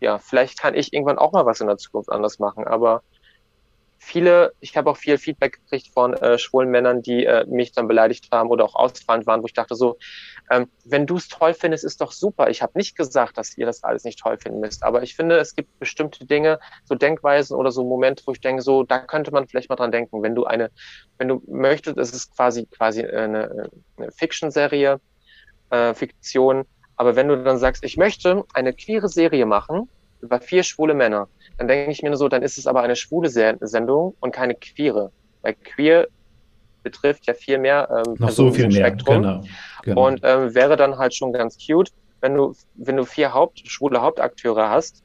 ja, vielleicht kann ich irgendwann auch mal was in der Zukunft anders machen. Aber viele, ich habe auch viel Feedback gekriegt von äh, schwulen Männern, die äh, mich dann beleidigt haben oder auch ausfallend waren, wo ich dachte so, ähm, wenn du es toll findest, ist doch super. Ich habe nicht gesagt, dass ihr das alles nicht toll finden müsst, aber ich finde, es gibt bestimmte Dinge, so Denkweisen oder so Momente, wo ich denke, so, da könnte man vielleicht mal dran denken, wenn du eine, wenn du möchtest, es ist quasi quasi eine, eine Fiction-Serie, äh, Fiktion, aber wenn du dann sagst, ich möchte eine queere Serie machen über vier schwule Männer, dann denke ich mir nur so, dann ist es aber eine schwule Sendung und keine queere. Weil queer betrifft ja viel mehr ähm, Noch so viel mehr. Spektrum. Genau. Genau. Und ähm, wäre dann halt schon ganz cute, wenn du, wenn du vier Haupt, schwule Hauptakteure hast,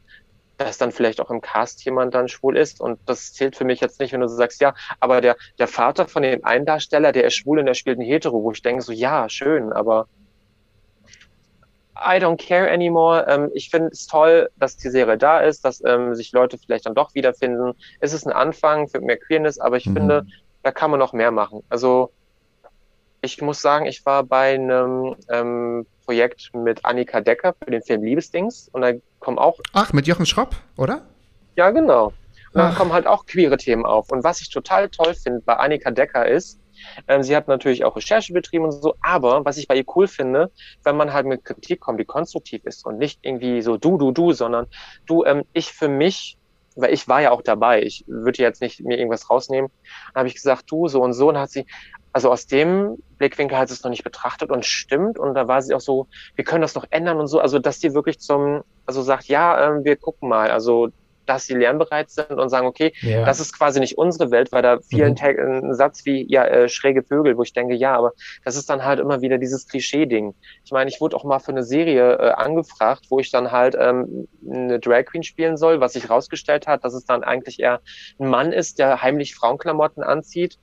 dass dann vielleicht auch im Cast jemand dann schwul ist. Und das zählt für mich jetzt nicht, wenn du sagst, ja, aber der, der Vater von dem einen Darsteller, der ist schwul und der spielt einen Hetero, wo ich denke so, ja, schön, aber I don't care anymore. Ähm, ich finde es toll, dass die Serie da ist, dass ähm, sich Leute vielleicht dann doch wiederfinden. Es ist ein Anfang für mehr Queerness, aber ich mhm. finde, da kann man noch mehr machen. Also ich muss sagen, ich war bei einem ähm, Projekt mit Annika Decker für den Film Liebesdings und da kommen auch. Ach, mit Jochen Schropp, oder? Ja, genau. Und da kommen halt auch queere Themen auf. Und was ich total toll finde bei Annika Decker ist, ähm, sie hat natürlich auch Recherche betrieben und so, aber was ich bei ihr cool finde, wenn man halt mit Kritik kommt, die konstruktiv ist und nicht irgendwie so du, du, du, sondern du, ähm, ich für mich, weil ich war ja auch dabei, ich würde jetzt nicht mir irgendwas rausnehmen, habe ich gesagt, du, so und so, und hat sie, also aus dem Blickwinkel hat sie es noch nicht betrachtet und stimmt. Und da war sie auch so, wir können das noch ändern und so. Also, dass die wirklich zum, also sagt, ja, ähm, wir gucken mal. Also, dass sie lernbereit sind und sagen, okay, Ja. das ist quasi nicht unsere Welt, weil da vielen Mhm. Ein Satz wie, ja, äh, schräge Vögel, wo ich denke, ja, aber das ist dann halt immer wieder dieses Klischee-Ding. Ich meine, ich wurde auch mal für eine Serie äh, angefragt, wo ich dann halt ähm, eine Drag Queen spielen soll, was sich rausgestellt hat, dass es dann eigentlich eher ein Mann ist, der heimlich Frauenklamotten anzieht,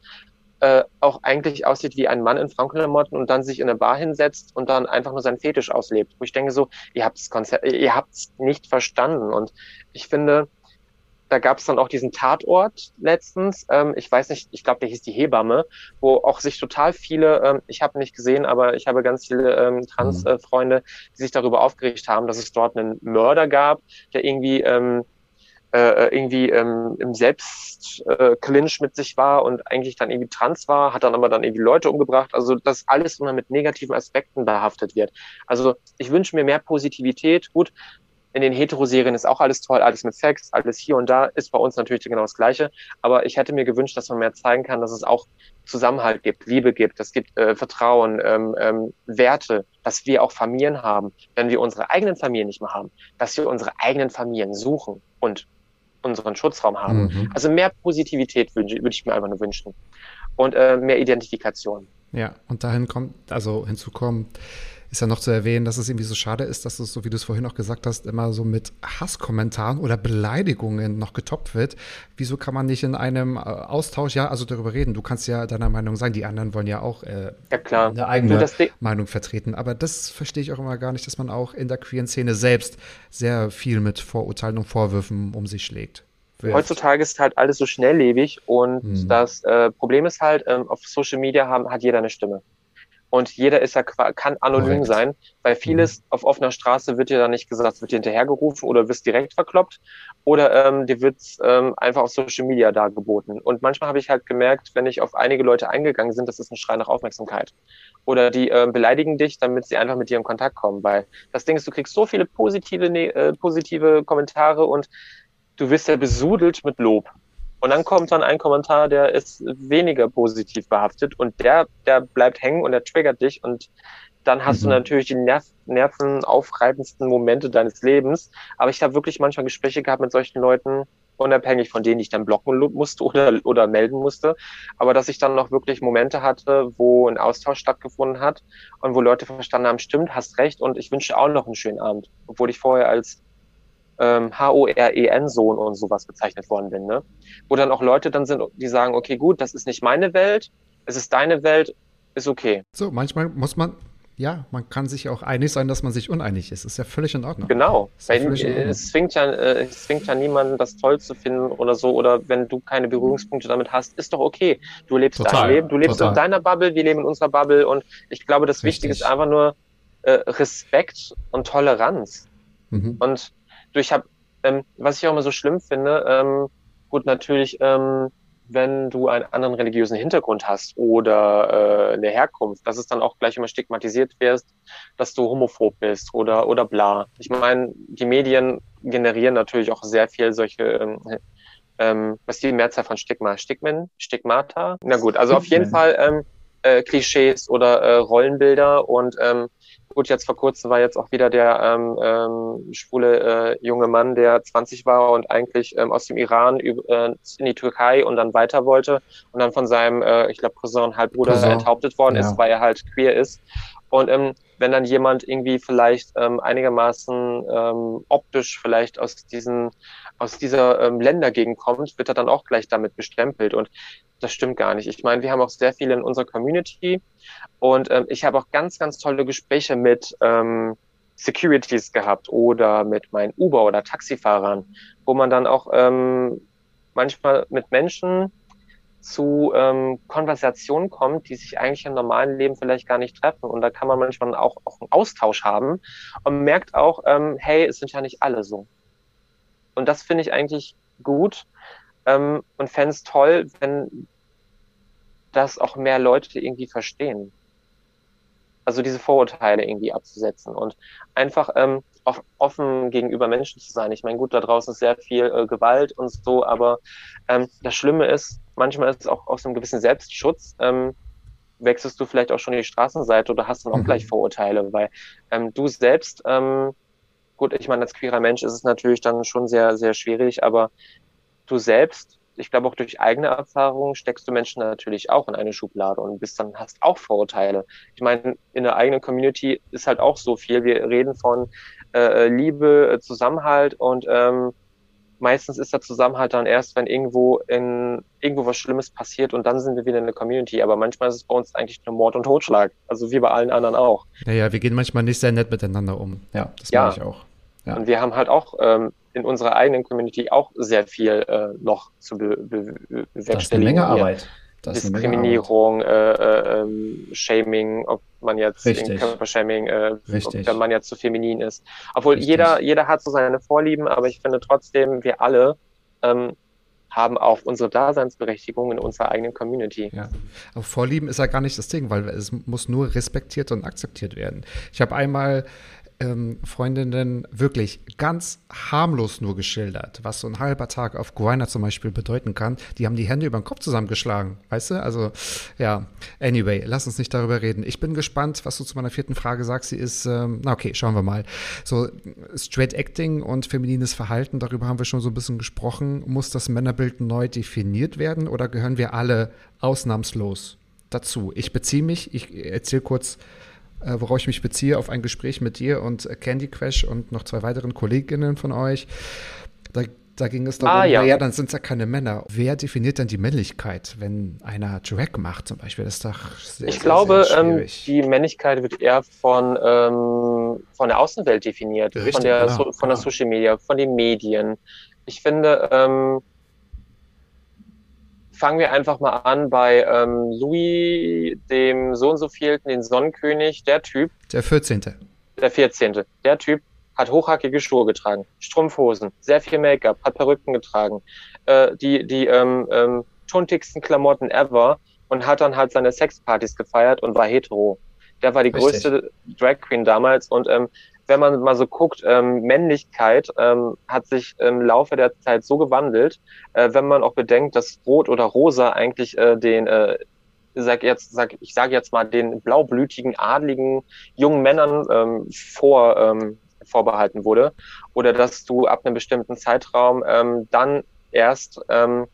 äh, auch eigentlich aussieht wie ein Mann in Frauenklamotten und dann sich in eine Bar hinsetzt und dann einfach nur seinen Fetisch auslebt. Wo ich denke so, ihr habt das Konzept, ihr habt es nicht verstanden. Und ich finde, da gab es dann auch diesen Tatort letztens. Ähm, ich weiß nicht, ich glaube, der hieß die Hebamme, wo auch sich total viele, ähm, ich habe nicht gesehen, aber ich habe ganz viele ähm, Trans-Freunde, die sich darüber aufgeregt haben, dass es dort einen Mörder gab, der irgendwie ähm, äh, irgendwie ähm, im Selbstclinch äh, mit sich war und eigentlich dann irgendwie trans war, hat dann aber dann irgendwie Leute umgebracht. Also dass alles immer mit negativen Aspekten behaftet wird. Also ich wünsche mir mehr Positivität. Gut, in den Heteroserien ist auch alles toll, alles mit Sex, alles hier und da, ist bei uns natürlich genau das Gleiche. Aber ich hätte mir gewünscht, dass man mehr zeigen kann, dass es auch Zusammenhalt gibt, Liebe gibt, es gibt äh, Vertrauen, ähm, ähm, Werte, dass wir auch Familien haben, wenn wir unsere eigenen Familien nicht mehr haben, dass wir unsere eigenen Familien suchen und unseren Schutzraum haben. Mhm. Also mehr Positivität wünsche, würde ich mir einfach nur wünschen. Und äh, mehr Identifikation. Ja, und dahin kommt, also hinzukommen, ist ja noch zu erwähnen, dass es irgendwie so schade ist, dass es, so wie du es vorhin auch gesagt hast, immer so mit Hasskommentaren oder Beleidigungen noch getoppt wird. Wieso kann man nicht in einem äh, Austausch, ja, also darüber reden? Du kannst ja deiner Meinung sein, die anderen wollen ja auch äh, Ja klar. eine eigene Meinung vertreten. Aber das verstehe ich auch immer gar nicht, dass man auch in der queeren Szene selbst sehr viel mit Vorurteilen und Vorwürfen um sich schlägt. Wirft. Heutzutage ist halt alles so schnelllebig und Mhm. das äh, Problem ist halt, ähm, auf Social Media haben, hat jeder eine Stimme. Und jeder ist ja kann anonym Korrekt. sein, weil vieles auf offener Straße wird dir dann nicht gesagt, wird dir hinterhergerufen oder wirst direkt verkloppt oder ähm, dir wird's ähm, einfach auf Social Media dargeboten. Und manchmal habe ich halt gemerkt, wenn ich auf einige Leute eingegangen sind, das ist ein Schrei nach Aufmerksamkeit. Oder die ähm, beleidigen dich, damit sie einfach mit dir in Kontakt kommen. Weil das Ding ist, du kriegst so viele positive, ne äh, positive Kommentare und du wirst ja besudelt mit Lob. Und dann kommt dann ein Kommentar, der ist weniger positiv behaftet und der, der bleibt hängen und der triggert dich und dann hast du Mhm. natürlich die Nerv nervenaufreibendsten Momente deines Lebens. Aber ich habe wirklich manchmal Gespräche gehabt mit solchen Leuten, unabhängig von denen ich dann blocken musste oder, oder melden musste. Aber dass ich dann noch wirklich Momente hatte, wo ein Austausch stattgefunden hat und wo Leute verstanden haben, stimmt, hast recht und ich wünsche auch noch einen schönen Abend. Obwohl ich vorher als ähm, H-O-R-E-N-Sohn und sowas bezeichnet worden bin, ne? Wo dann auch Leute dann sind, die sagen, okay, gut, das ist nicht meine Welt, es ist deine Welt, ist okay. So, manchmal muss man, ja, man kann sich auch einig sein, dass man sich uneinig ist. Ist ja völlig in Ordnung. Genau. Ja in Ordnung. es zwingt ja, äh, es zwingt ja niemanden, das toll zu finden oder so. Oder wenn du keine Berührungspunkte damit hast, ist doch okay. Du lebst Total, dein Leben, du lebst total. in deiner Bubble, wir leben in unserer Bubble. Und ich glaube, das Wichtige Richtig. ist einfach nur äh, Respekt und Toleranz. Mhm. Und du, ich habe, ähm, was ich auch immer so schlimm finde, ähm, gut, natürlich, ähm, wenn du einen anderen religiösen Hintergrund hast oder äh, eine Herkunft, dass es dann auch gleich immer stigmatisiert wirst, dass du homophob bist oder oder bla. Ich meine, die Medien generieren natürlich auch sehr viel solche, ähm, ähm, was ist die Mehrzahl von Stigma? Stigmen? Stigmata? Na gut, also auf jeden. Fall ähm, äh, Klischees oder äh, Rollenbilder und ähm, gut, jetzt vor kurzem war jetzt auch wieder der ähm, ähm, schwule äh, junge Mann, der 20 war und eigentlich ähm, aus dem Iran äh, in die Türkei und dann weiter wollte und dann von seinem, äh, ich glaube, Cousin, Halbbruder Cousin, enthauptet worden ja. ist, weil er halt queer ist. Und ähm, wenn dann jemand irgendwie vielleicht ähm, einigermaßen ähm, optisch vielleicht aus diesen aus dieser ähm, Ländergegend kommt, wird er dann auch gleich damit bestempelt. Und das stimmt gar nicht. Ich meine, wir haben auch sehr viele in unserer Community und ähm, ich habe auch ganz, ganz tolle Gespräche mit ähm, Securities gehabt oder mit meinen Uber- oder Taxifahrern, wo man dann auch ähm, manchmal mit Menschen zu ähm, Konversationen kommt, die sich eigentlich im normalen Leben vielleicht gar nicht treffen. Und da kann man manchmal auch, auch einen Austausch haben und merkt auch, ähm, hey, es sind ja nicht alle so. Und das finde ich eigentlich gut ähm, und fände es toll, wenn das auch mehr Leute irgendwie verstehen. Also diese Vorurteile irgendwie abzusetzen und einfach ähm, auch offen gegenüber Menschen zu sein. Ich meine, gut, da draußen ist sehr viel äh, Gewalt und so, aber ähm, das Schlimme ist, manchmal ist es auch aus einem gewissen Selbstschutz, ähm, wechselst du vielleicht auch schon die Straßenseite oder hast dann auch Mhm. gleich Vorurteile, weil ähm, du selbst ähm, gut, ich meine, als queerer Mensch ist es natürlich dann schon sehr, sehr schwierig, aber du selbst, ich glaube auch durch eigene Erfahrungen steckst du Menschen natürlich auch in eine Schublade und bist dann, hast auch Vorurteile. Ich meine, in der eigenen Community ist halt auch so viel. Wir reden von äh, Liebe, Zusammenhalt und ähm, meistens ist der Zusammenhalt dann erst, wenn irgendwo in irgendwo was Schlimmes passiert und dann sind wir wieder in der Community. Aber manchmal ist es bei uns eigentlich nur Mord und Totschlag. Also wie bei allen anderen auch. Naja, wir gehen manchmal nicht sehr nett miteinander um. Ja, das Ja. meine ich auch. Ja. Und wir haben halt auch ähm, in unserer eigenen Community auch sehr viel äh, noch zu be be be Das ist eine bewerkstelligen. Menge Hier. Arbeit. Das. Diskriminierung, äh, äh, ähm, Shaming, ob man jetzt Richtig. in Körpershaming, äh, ob der Mann jetzt zu feminin ist. Obwohl Richtig. jeder, jeder hat so seine Vorlieben, aber ich finde trotzdem, wir alle ähm, haben auch unsere Daseinsberechtigung in unserer eigenen Community. Ja. Aber Vorlieben ist ja gar nicht das Ding, weil es muss nur respektiert und akzeptiert werden. Ich habe einmal ähm, Freundinnen wirklich ganz harmlos nur geschildert, was so ein halber Tag auf Grindr zum Beispiel bedeuten kann. Die haben die Hände über den Kopf zusammengeschlagen, weißt du? Also, ja, anyway, lass uns nicht darüber reden. Ich bin gespannt, was du zu meiner vierten Frage sagst. Sie ist, ähm, na okay, schauen wir mal. So, Straight Acting und feminines Verhalten, darüber haben wir schon so ein bisschen gesprochen. Muss das Männerbild neu definiert werden oder gehören wir alle ausnahmslos dazu? Ich beziehe mich, ich erzähle kurz, äh, worauf ich mich beziehe, auf ein Gespräch mit dir und äh, Candy Crash und noch zwei weiteren Kolleginnen von euch. Da, da ging es darum, Ah, ja. naja, dann sind es ja keine Männer. Wer definiert denn die Männlichkeit, wenn einer Drag macht zum Beispiel? Das ist doch sehr, Ich sehr, glaube, sehr ähm, schwierig. die Männlichkeit wird eher von, ähm, von der Außenwelt definiert, Richtig, von, der, genau, so, von der genau. Social Media, von den Medien. Ich finde, ähm, fangen wir einfach mal an bei ähm, Louis, dem so und so vielten, den Sonnenkönig, der Typ, Der 14. der 14. Der Typ hat hochhackige Schuhe getragen, Strumpfhosen, sehr viel Make-up, hat Perücken getragen, äh, die, die ähm, ähm, tuntigsten Klamotten ever und hat dann halt seine Sexpartys gefeiert und war hetero. Der war die Richtig. größte Drag Queen damals und ähm, wenn man mal so guckt, ähm, Männlichkeit ähm, hat sich im Laufe der Zeit so gewandelt, äh, wenn man auch bedenkt, dass Rot oder Rosa eigentlich äh, den, äh, sag jetzt, sag, ich sage jetzt mal, den blaublütigen, adligen jungen Männern ähm, vor, ähm, vorbehalten wurde. Oder dass du ab einem bestimmten Zeitraum ähm, dann erst ähm,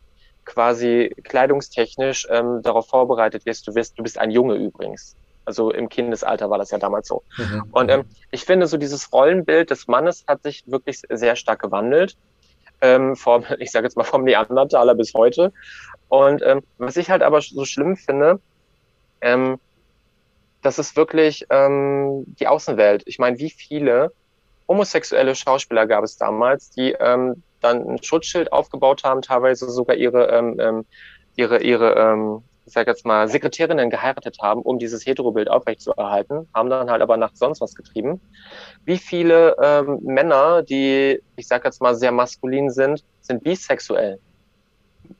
quasi kleidungstechnisch ähm, darauf vorbereitet wirst, du wirst, du bist ein Junge übrigens. Also im Kindesalter war das ja damals so. Mhm. Und ähm, ich finde, so dieses Rollenbild des Mannes hat sich wirklich sehr stark gewandelt. Ähm, vom, ich sage jetzt mal vom Neandertaler bis heute. Und ähm, was ich halt aber so schlimm finde, ähm, das ist wirklich ähm, die Außenwelt. Ich meine, wie viele homosexuelle Schauspieler gab es damals, die ähm, dann ein Schutzschild aufgebaut haben, teilweise sogar ihre, ähm, ähm, ihre, ihre ähm, ich sag jetzt mal, Sekretärinnen geheiratet haben, um dieses Heterobild aufrechtzuerhalten, haben dann halt aber nach sonst was getrieben. Wie viele ähm, Männer, die, ich sag jetzt mal, sehr maskulin sind, sind bisexuell?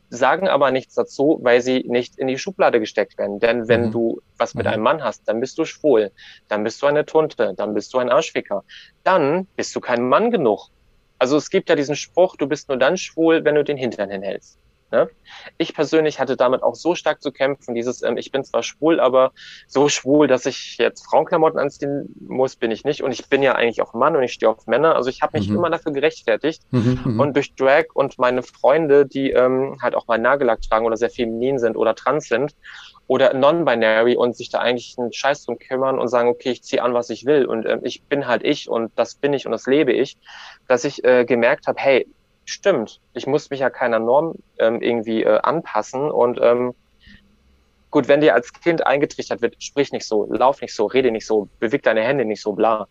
Sagen aber nichts dazu, weil sie nicht in die Schublade gesteckt werden. Denn wenn Mhm. du was mit Mhm. einem Mann hast, dann bist du schwul, dann bist du eine Tunte, dann bist du ein Arschficker. Dann bist du kein Mann genug. Also es gibt ja diesen Spruch, du bist nur dann schwul, wenn du den Hintern hinhältst. Ne? Ich persönlich hatte damit auch so stark zu kämpfen, dieses, ähm, ich bin zwar schwul, aber so schwul, dass ich jetzt Frauenklamotten anziehen muss, bin ich nicht. Und ich bin ja eigentlich auch Mann und ich stehe auf Männer. Also ich habe mich Mhm. immer dafür gerechtfertigt. Mhm, mhm. Und durch Drag und meine Freunde, die ähm, halt auch mal Nagellack tragen oder sehr feminin sind oder trans sind oder non-binary und sich da eigentlich einen Scheiß drum kümmern und sagen, okay, ich ziehe an, was ich will und ähm, ich bin halt ich und das bin ich und das lebe ich, dass ich äh, gemerkt habe, hey, stimmt, ich muss mich ja keiner Norm ähm, irgendwie äh, anpassen. Und ähm, gut, wenn dir als Kind eingetrichtert wird, sprich nicht so, lauf nicht so, rede nicht so, beweg deine Hände nicht so, bla,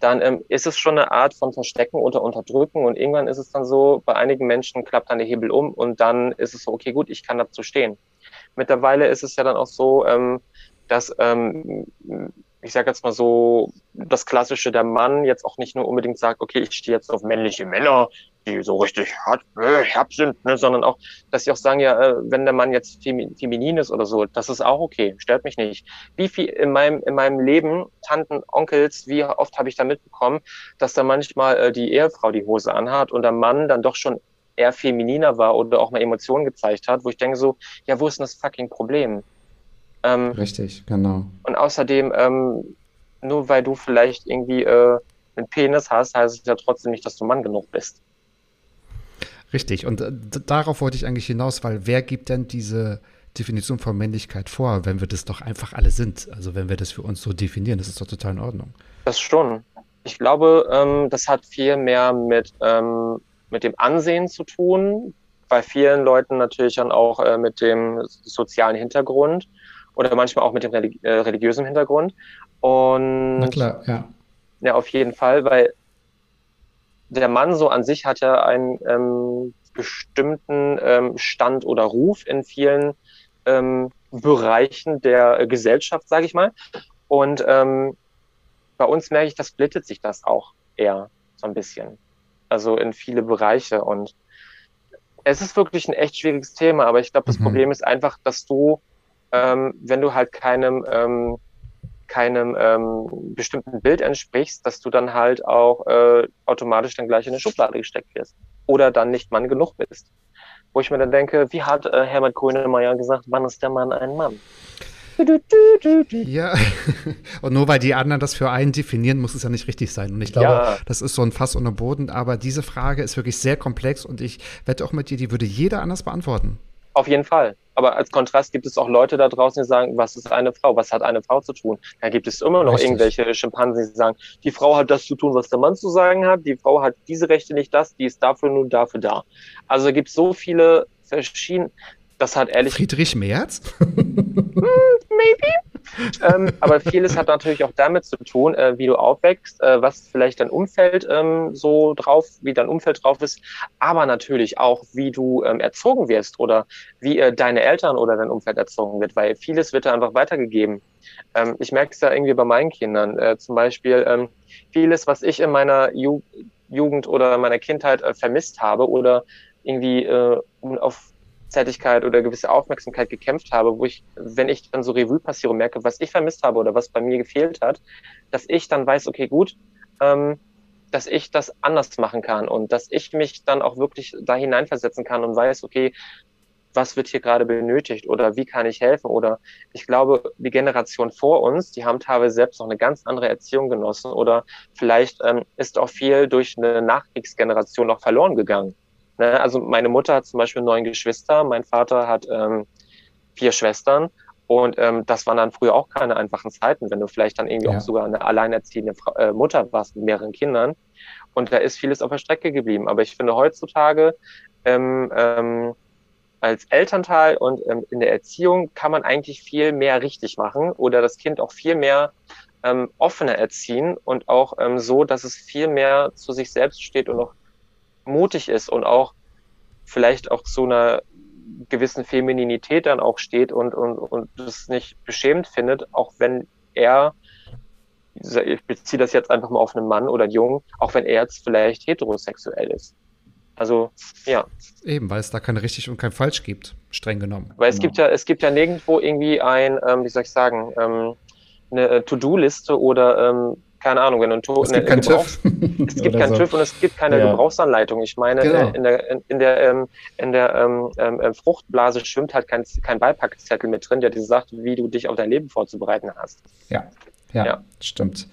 dann ähm, ist es schon eine Art von Verstecken oder Unterdrücken. Und irgendwann ist es dann so, bei einigen Menschen klappt dann der Hebel um und dann ist es so, okay, gut, ich kann dazu stehen. Mittlerweile ist es ja dann auch so, ähm, dass ähm, ich sage jetzt mal so, das Klassische der Mann jetzt auch nicht nur unbedingt sagt, okay, ich stehe jetzt auf männliche Männer, die so richtig hart, äh, herb sind, ne, sondern auch, dass sie auch sagen, ja, äh, wenn der Mann jetzt femi feminin ist oder so, das ist auch okay, stört mich nicht. Wie viel in meinem, in meinem Leben, Tanten, Onkels, wie oft habe ich da mitbekommen, dass da manchmal äh, die Ehefrau die Hose anhat und der Mann dann doch schon eher femininer war oder auch mal Emotionen gezeigt hat, wo ich denke so, ja, wo ist denn das fucking Problem? Ähm, Richtig, genau. und außerdem, ähm, nur weil du vielleicht irgendwie äh, einen Penis hast, heißt es ja trotzdem nicht, dass du Mann genug bist. Richtig, und äh, darauf wollte ich eigentlich hinaus, weil wer gibt denn diese Definition von Männlichkeit vor, wenn wir das doch einfach alle sind? Also wenn wir das für uns so definieren, das ist doch total in Ordnung. Das schon. Ich glaube, ähm, das hat viel mehr mit, ähm, mit dem Ansehen zu tun, bei vielen Leuten natürlich dann auch äh, mit dem sozialen Hintergrund oder manchmal auch mit dem religi äh, religiösen Hintergrund. Und Na klar, ja. Ja, auf jeden Fall, weil der Mann so an sich hat ja einen ähm, bestimmten ähm, Stand oder Ruf in vielen ähm, Bereichen der Gesellschaft, sage ich mal. Und ähm, bei uns merke ich, das splittet sich das auch eher so ein bisschen. Also in viele Bereiche. Und es ist wirklich ein echt schwieriges Thema, aber ich glaube, das mhm. Problem ist einfach, dass du, ähm, wenn du halt keinem ähm, keinem ähm, bestimmten Bild entsprichst, dass du dann halt auch äh, automatisch dann gleich in eine Schublade gesteckt wirst oder dann nicht Mann genug bist. Wo ich mir dann denke, wie hat äh, Herbert Grönemeyer gesagt, wann ist der Mann ein Mann? Ja, und nur weil die anderen das für einen definieren, muss es ja nicht richtig sein. Und ich glaube, ja. das ist so ein Fass ohne Boden. Aber diese Frage ist wirklich sehr komplex und ich wette auch mit dir, die würde jeder anders beantworten. Auf jeden Fall. Aber als Kontrast gibt es auch Leute da draußen, die sagen, was ist eine Frau? Was hat eine Frau zu tun? Da gibt es immer noch Richtig. irgendwelche Schimpansen, die sagen, die Frau hat das zu tun, was der Mann zu sagen hat. Die Frau hat diese Rechte nicht das, die ist dafür nur dafür da. Also gibt es so viele verschiedene, das hat ehrlich. Friedrich Merz? maybe. ähm, aber vieles hat natürlich auch damit zu tun, äh, wie du aufwächst, äh, was vielleicht dein Umfeld ähm, so drauf, wie dein Umfeld drauf ist, aber natürlich auch, wie du ähm, erzogen wirst oder wie äh, deine Eltern oder dein Umfeld erzogen wird, weil vieles wird da einfach weitergegeben. Ähm, ich merke es ja irgendwie bei meinen Kindern. Äh, zum Beispiel ähm, vieles, was ich in meiner Ju Jugend oder meiner Kindheit äh, vermisst habe oder irgendwie äh, auf Zärtlichkeit oder gewisse Aufmerksamkeit gekämpft habe, wo ich, wenn ich dann so Revue passiere und merke, was ich vermisst habe oder was bei mir gefehlt hat, dass ich dann weiß, okay, gut, ähm, dass ich das anders machen kann und dass ich mich dann auch wirklich da hineinversetzen kann und weiß, okay, was wird hier gerade benötigt oder wie kann ich helfen? Oder ich glaube, die Generation vor uns, die haben teilweise selbst noch eine ganz andere Erziehung genossen oder vielleicht ähm, ist auch viel durch eine Nachkriegsgeneration noch verloren gegangen. Ne? Also meine Mutter hat zum Beispiel neun Geschwister, mein Vater hat ähm, vier Schwestern. Und ähm, das waren dann früher auch keine einfachen Zeiten, wenn du vielleicht dann irgendwie ja. auch sogar eine alleinerziehende Fra äh, Mutter warst mit mehreren Kindern. Und da ist vieles auf der Strecke geblieben. Aber ich finde heutzutage ähm, ähm, als Elternteil und ähm, in der Erziehung kann man eigentlich viel mehr richtig machen oder das Kind auch viel mehr ähm, offener erziehen und auch ähm, so, dass es viel mehr zu sich selbst steht und auch mutig ist und auch vielleicht auch zu einer gewissen Femininität dann auch steht und, und, und das nicht beschämt findet, auch wenn er, ich beziehe das jetzt einfach mal auf einen Mann oder einen Jungen, auch wenn er jetzt vielleicht heterosexuell ist. Also, ja. Eben, weil es da kein richtig und kein falsch gibt, streng genommen. Weil es genau. gibt ja, es gibt ja nirgendwo irgendwie ein, ähm, wie soll ich sagen, ähm, eine To-Do-Liste oder ähm, keine Ahnung, wenn du ein Tor, es gibt keinen TÜV. Es gibt keinen so. TÜV und es gibt keine ja. Gebrauchsanleitung. Ich meine, genau. in der, in, in der, ähm, in der ähm, ähm, Fruchtblase schwimmt halt kein, kein Beipackzettel mit drin, der dir sagt, wie du dich auf dein Leben vorzubereiten hast. Ja, ja, ja. stimmt.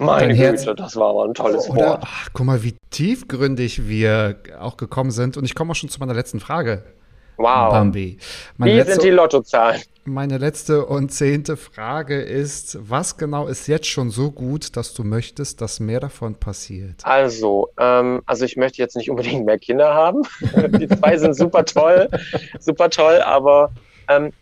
Meine Güte, das war aber ein tolles Oder, Wort. Ach, guck mal, wie tiefgründig wir auch gekommen sind. Und ich komme auch schon zu meiner letzten Frage. Wow. Bambi. Meine Wie letzte, sind die Lottozahlen? Meine letzte und zehnte Frage ist, was genau ist jetzt schon so gut, dass du möchtest, dass mehr davon passiert? Also, ähm, also ich möchte jetzt nicht unbedingt mehr Kinder haben. die zwei sind super toll, super toll, aber ähm,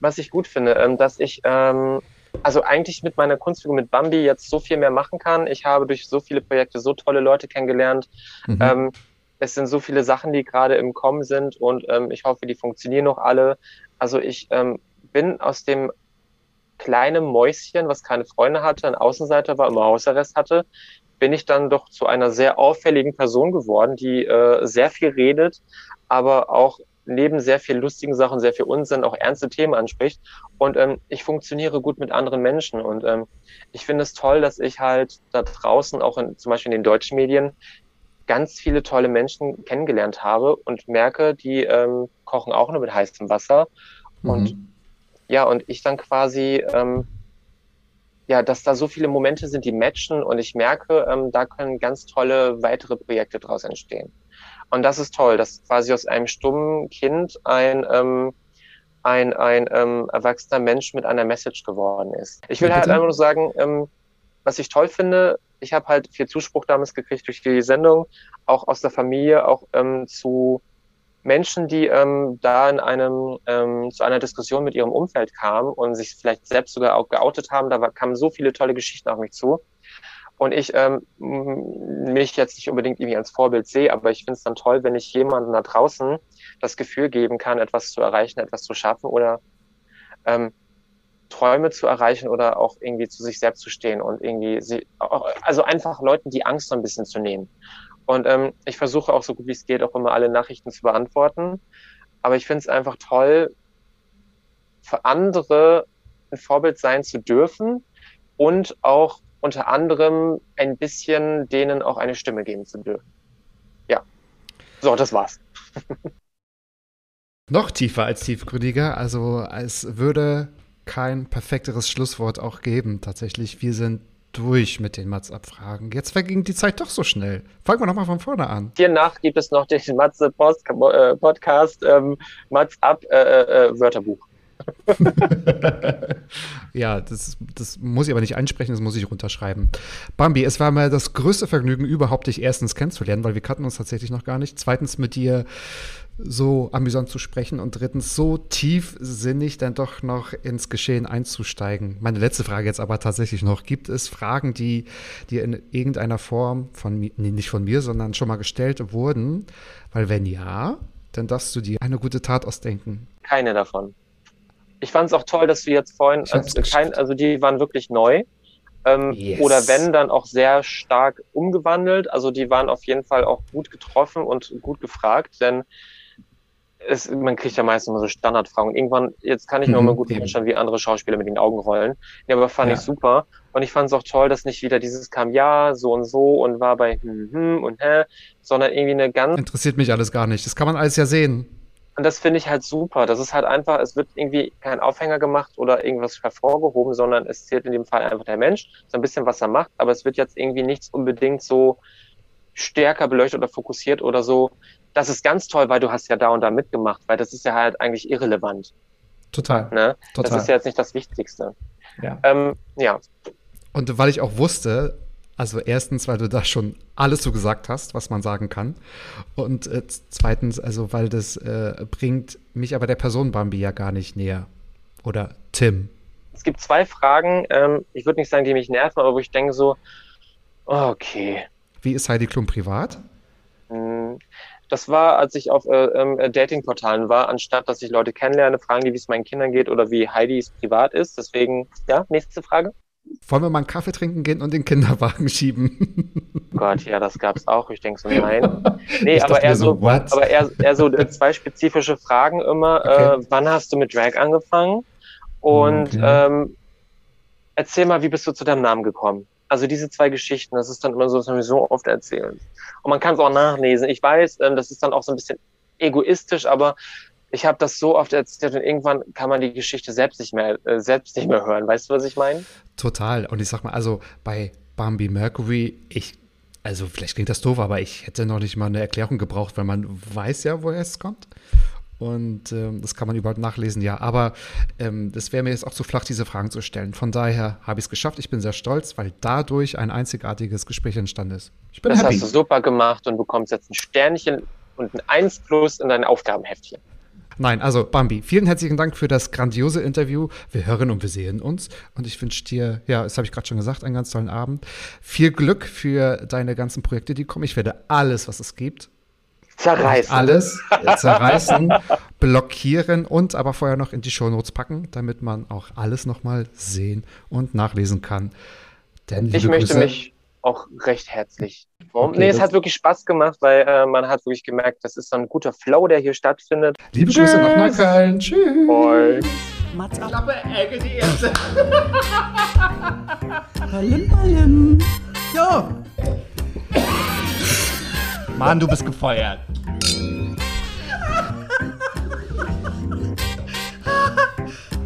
was ich gut finde, ähm, dass ich ähm, also eigentlich mit meiner Kunstfigur mit Bambi jetzt so viel mehr machen kann. Ich habe durch so viele Projekte so tolle Leute kennengelernt. Mhm. Ähm, es sind so viele Sachen, die gerade im Kommen sind und ähm, ich hoffe, die funktionieren noch alle. Also ich ähm, bin aus dem kleinen Mäuschen, was keine Freunde hatte, ein Außenseiter war, immer Hausarrest hatte, bin ich dann doch zu einer sehr auffälligen Person geworden, die äh, sehr viel redet, aber auch neben sehr viel lustigen Sachen, sehr viel Unsinn auch ernste Themen anspricht. Und ähm, ich funktioniere gut mit anderen Menschen. Und ähm, ich finde es toll, dass ich halt da draußen, auch in, zum Beispiel in den deutschen Medien, ganz viele tolle Menschen kennengelernt habe und merke, die ähm, kochen auch nur mit heißem Wasser. Mhm. Und ja, und ich dann quasi ähm, ja, dass da so viele Momente sind, die matchen und ich merke, ähm, da können ganz tolle weitere Projekte draus entstehen. Und das ist toll, dass quasi aus einem stummen Kind ein, ähm, ein, ein ähm, erwachsener Mensch mit einer Message geworden ist. Ich will halt bitte. einfach nur sagen, ähm, was ich toll finde, ich habe halt viel Zuspruch damals gekriegt durch die Sendung, auch aus der Familie, auch ähm, zu Menschen, die ähm, da in einem ähm, zu einer Diskussion mit ihrem Umfeld kamen und sich vielleicht selbst sogar auch geoutet haben. Da war, kamen so viele tolle Geschichten auf mich zu. Und ich ähm, mich jetzt nicht unbedingt irgendwie als Vorbild sehe, aber ich finde es dann toll, wenn ich jemandem da draußen das Gefühl geben kann, etwas zu erreichen, etwas zu schaffen oder ähm, Träume zu erreichen oder auch irgendwie zu sich selbst zu stehen und irgendwie sie, also einfach Leuten die Angst so ein bisschen zu nehmen. Und ähm, ich versuche auch so gut wie es geht auch immer alle Nachrichten zu beantworten. Aber ich finde es einfach toll, für andere ein Vorbild sein zu dürfen und auch unter anderem ein bisschen denen auch eine Stimme geben zu dürfen. Ja. So, das war's. Noch tiefer als tiefgründiger, also es würde kein perfekteres Schlusswort auch geben. Tatsächlich, wir sind durch mit den Mats-Abfragen. Jetzt verging die Zeit doch so schnell. Fangen wir nochmal von vorne an. Hiernach gibt es noch den Matze Post äh, ähm, Matz ja, das, das muss ich aber nicht einsprechen, das muss ich runterschreiben. Bambi, es war mir das größte Vergnügen, überhaupt dich erstens kennenzulernen, weil wir kannten uns tatsächlich noch gar nicht. Zweitens mit dir so amüsant zu sprechen und drittens so tiefsinnig dann doch noch ins Geschehen einzusteigen. Meine letzte Frage jetzt aber tatsächlich noch. Gibt es Fragen, die dir in irgendeiner Form von mir, nicht von mir, sondern schon mal gestellt wurden? Weil wenn ja, dann darfst du dir eine gute Tat ausdenken. Keine davon. Ich fand es auch toll, dass du jetzt vorhin, also, kein, also die waren wirklich neu. Ähm, Yes. Oder wenn, dann auch sehr stark umgewandelt. Also die waren auf jeden Fall auch gut getroffen und gut gefragt, denn es, man kriegt ja meistens immer so Standardfragen. Irgendwann, jetzt kann ich mir Mhm, immer gut vorstellen, wie andere Schauspieler mit den Augen rollen. Ja, aber fand Ja. ich super. Und ich fand es auch toll, dass nicht wieder dieses kam, ja, so und so und war bei hm, hm und hä, sondern irgendwie eine ganz Interessiert mich alles gar nicht. Das kann man alles ja sehen. Und das finde ich halt super. Das ist halt einfach, es wird irgendwie kein Aufhänger gemacht oder irgendwas hervorgehoben, sondern es zählt in dem Fall einfach der Mensch, so ein bisschen, was er macht, aber es wird jetzt irgendwie nichts unbedingt so stärker beleuchtet oder fokussiert oder so. Das ist ganz toll, weil du hast ja da und da mitgemacht, weil das ist ja halt eigentlich irrelevant. Total. Ne? Total. Das ist ja jetzt nicht das Wichtigste. Ja. Ähm, ja, Und weil ich auch wusste, also erstens, weil du da schon alles so gesagt hast, was man sagen kann. Und äh, zweitens, also weil das äh, bringt mich aber der Person Bambi ja gar nicht näher. Oder Tim. es gibt zwei Fragen, ähm, ich würde nicht sagen, die mich nerven, aber wo ich denke so, okay, Wie ist Heidi Klum privat? Hm, Das war, als ich auf äh, äh, Datingportalen war, anstatt dass ich Leute kennenlerne, fragen die, wie es meinen Kindern geht oder wie Heidis privat ist. Deswegen, ja, nächste Frage. Wollen wir mal einen Kaffee trinken gehen und den Kinderwagen schieben? Gott, ja, das gab's auch. Ich denke so, nein. Nee, aber eher so, what? aber eher, eher so äh, zwei spezifische Fragen immer. Okay. Äh, wann hast du mit Drag angefangen? Und Okay. ähm, erzähl mal, wie bist du zu deinem Namen gekommen? Also diese zwei Geschichten, das ist dann immer so, das haben wir so oft erzählt. Und man kann es auch nachlesen. Ich weiß, ähm, das ist dann auch so ein bisschen egoistisch, aber ich habe das so oft erzählt und irgendwann kann man die Geschichte selbst nicht mehr, äh, selbst nicht mehr hören. Weißt du, was ich meine? Total. Und ich sag mal, also bei Bambi Mercury, ich, also vielleicht klingt das doof, aber ich hätte noch nicht mal eine Erklärung gebraucht, weil man weiß ja, woher es kommt. Und ähm, das kann man überhaupt nachlesen, ja. Aber ähm, das wäre mir jetzt auch zu flach, diese Fragen zu stellen. Von daher habe ich es geschafft. Ich bin sehr stolz, weil dadurch ein einzigartiges Gespräch entstanden ist. Ich bin Das happy. hast du super gemacht und bekommst jetzt ein Sternchen und ein 1 plus in dein Aufgabenheftchen. Nein, also Bambi, vielen herzlichen Dank für das grandiose Interview. Wir hören und wir sehen uns. Und ich wünsche dir, ja, das habe ich gerade schon gesagt, einen ganz tollen Abend. Viel Glück für deine ganzen Projekte, die kommen. Ich werde alles, was es gibt, Zerreißen. alles äh, zerreißen, blockieren und aber vorher noch in die Shownotes packen, damit man auch alles nochmal sehen und nachlesen kann. Denn, Ich möchte Grüße, mich auch recht herzlich. Okay, nee, es hat wirklich Spaß gemacht, weil äh, man hat wirklich gemerkt, das ist so ein guter Flow, der hier stattfindet. liebe Grüße nach Tschüss. Neukölln. Tschüss. Voll. Mats ab. Ballim, ballim. So, Mann, du bist gefeuert.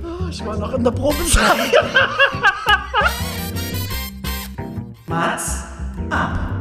oh, ich war noch in der Mas, há.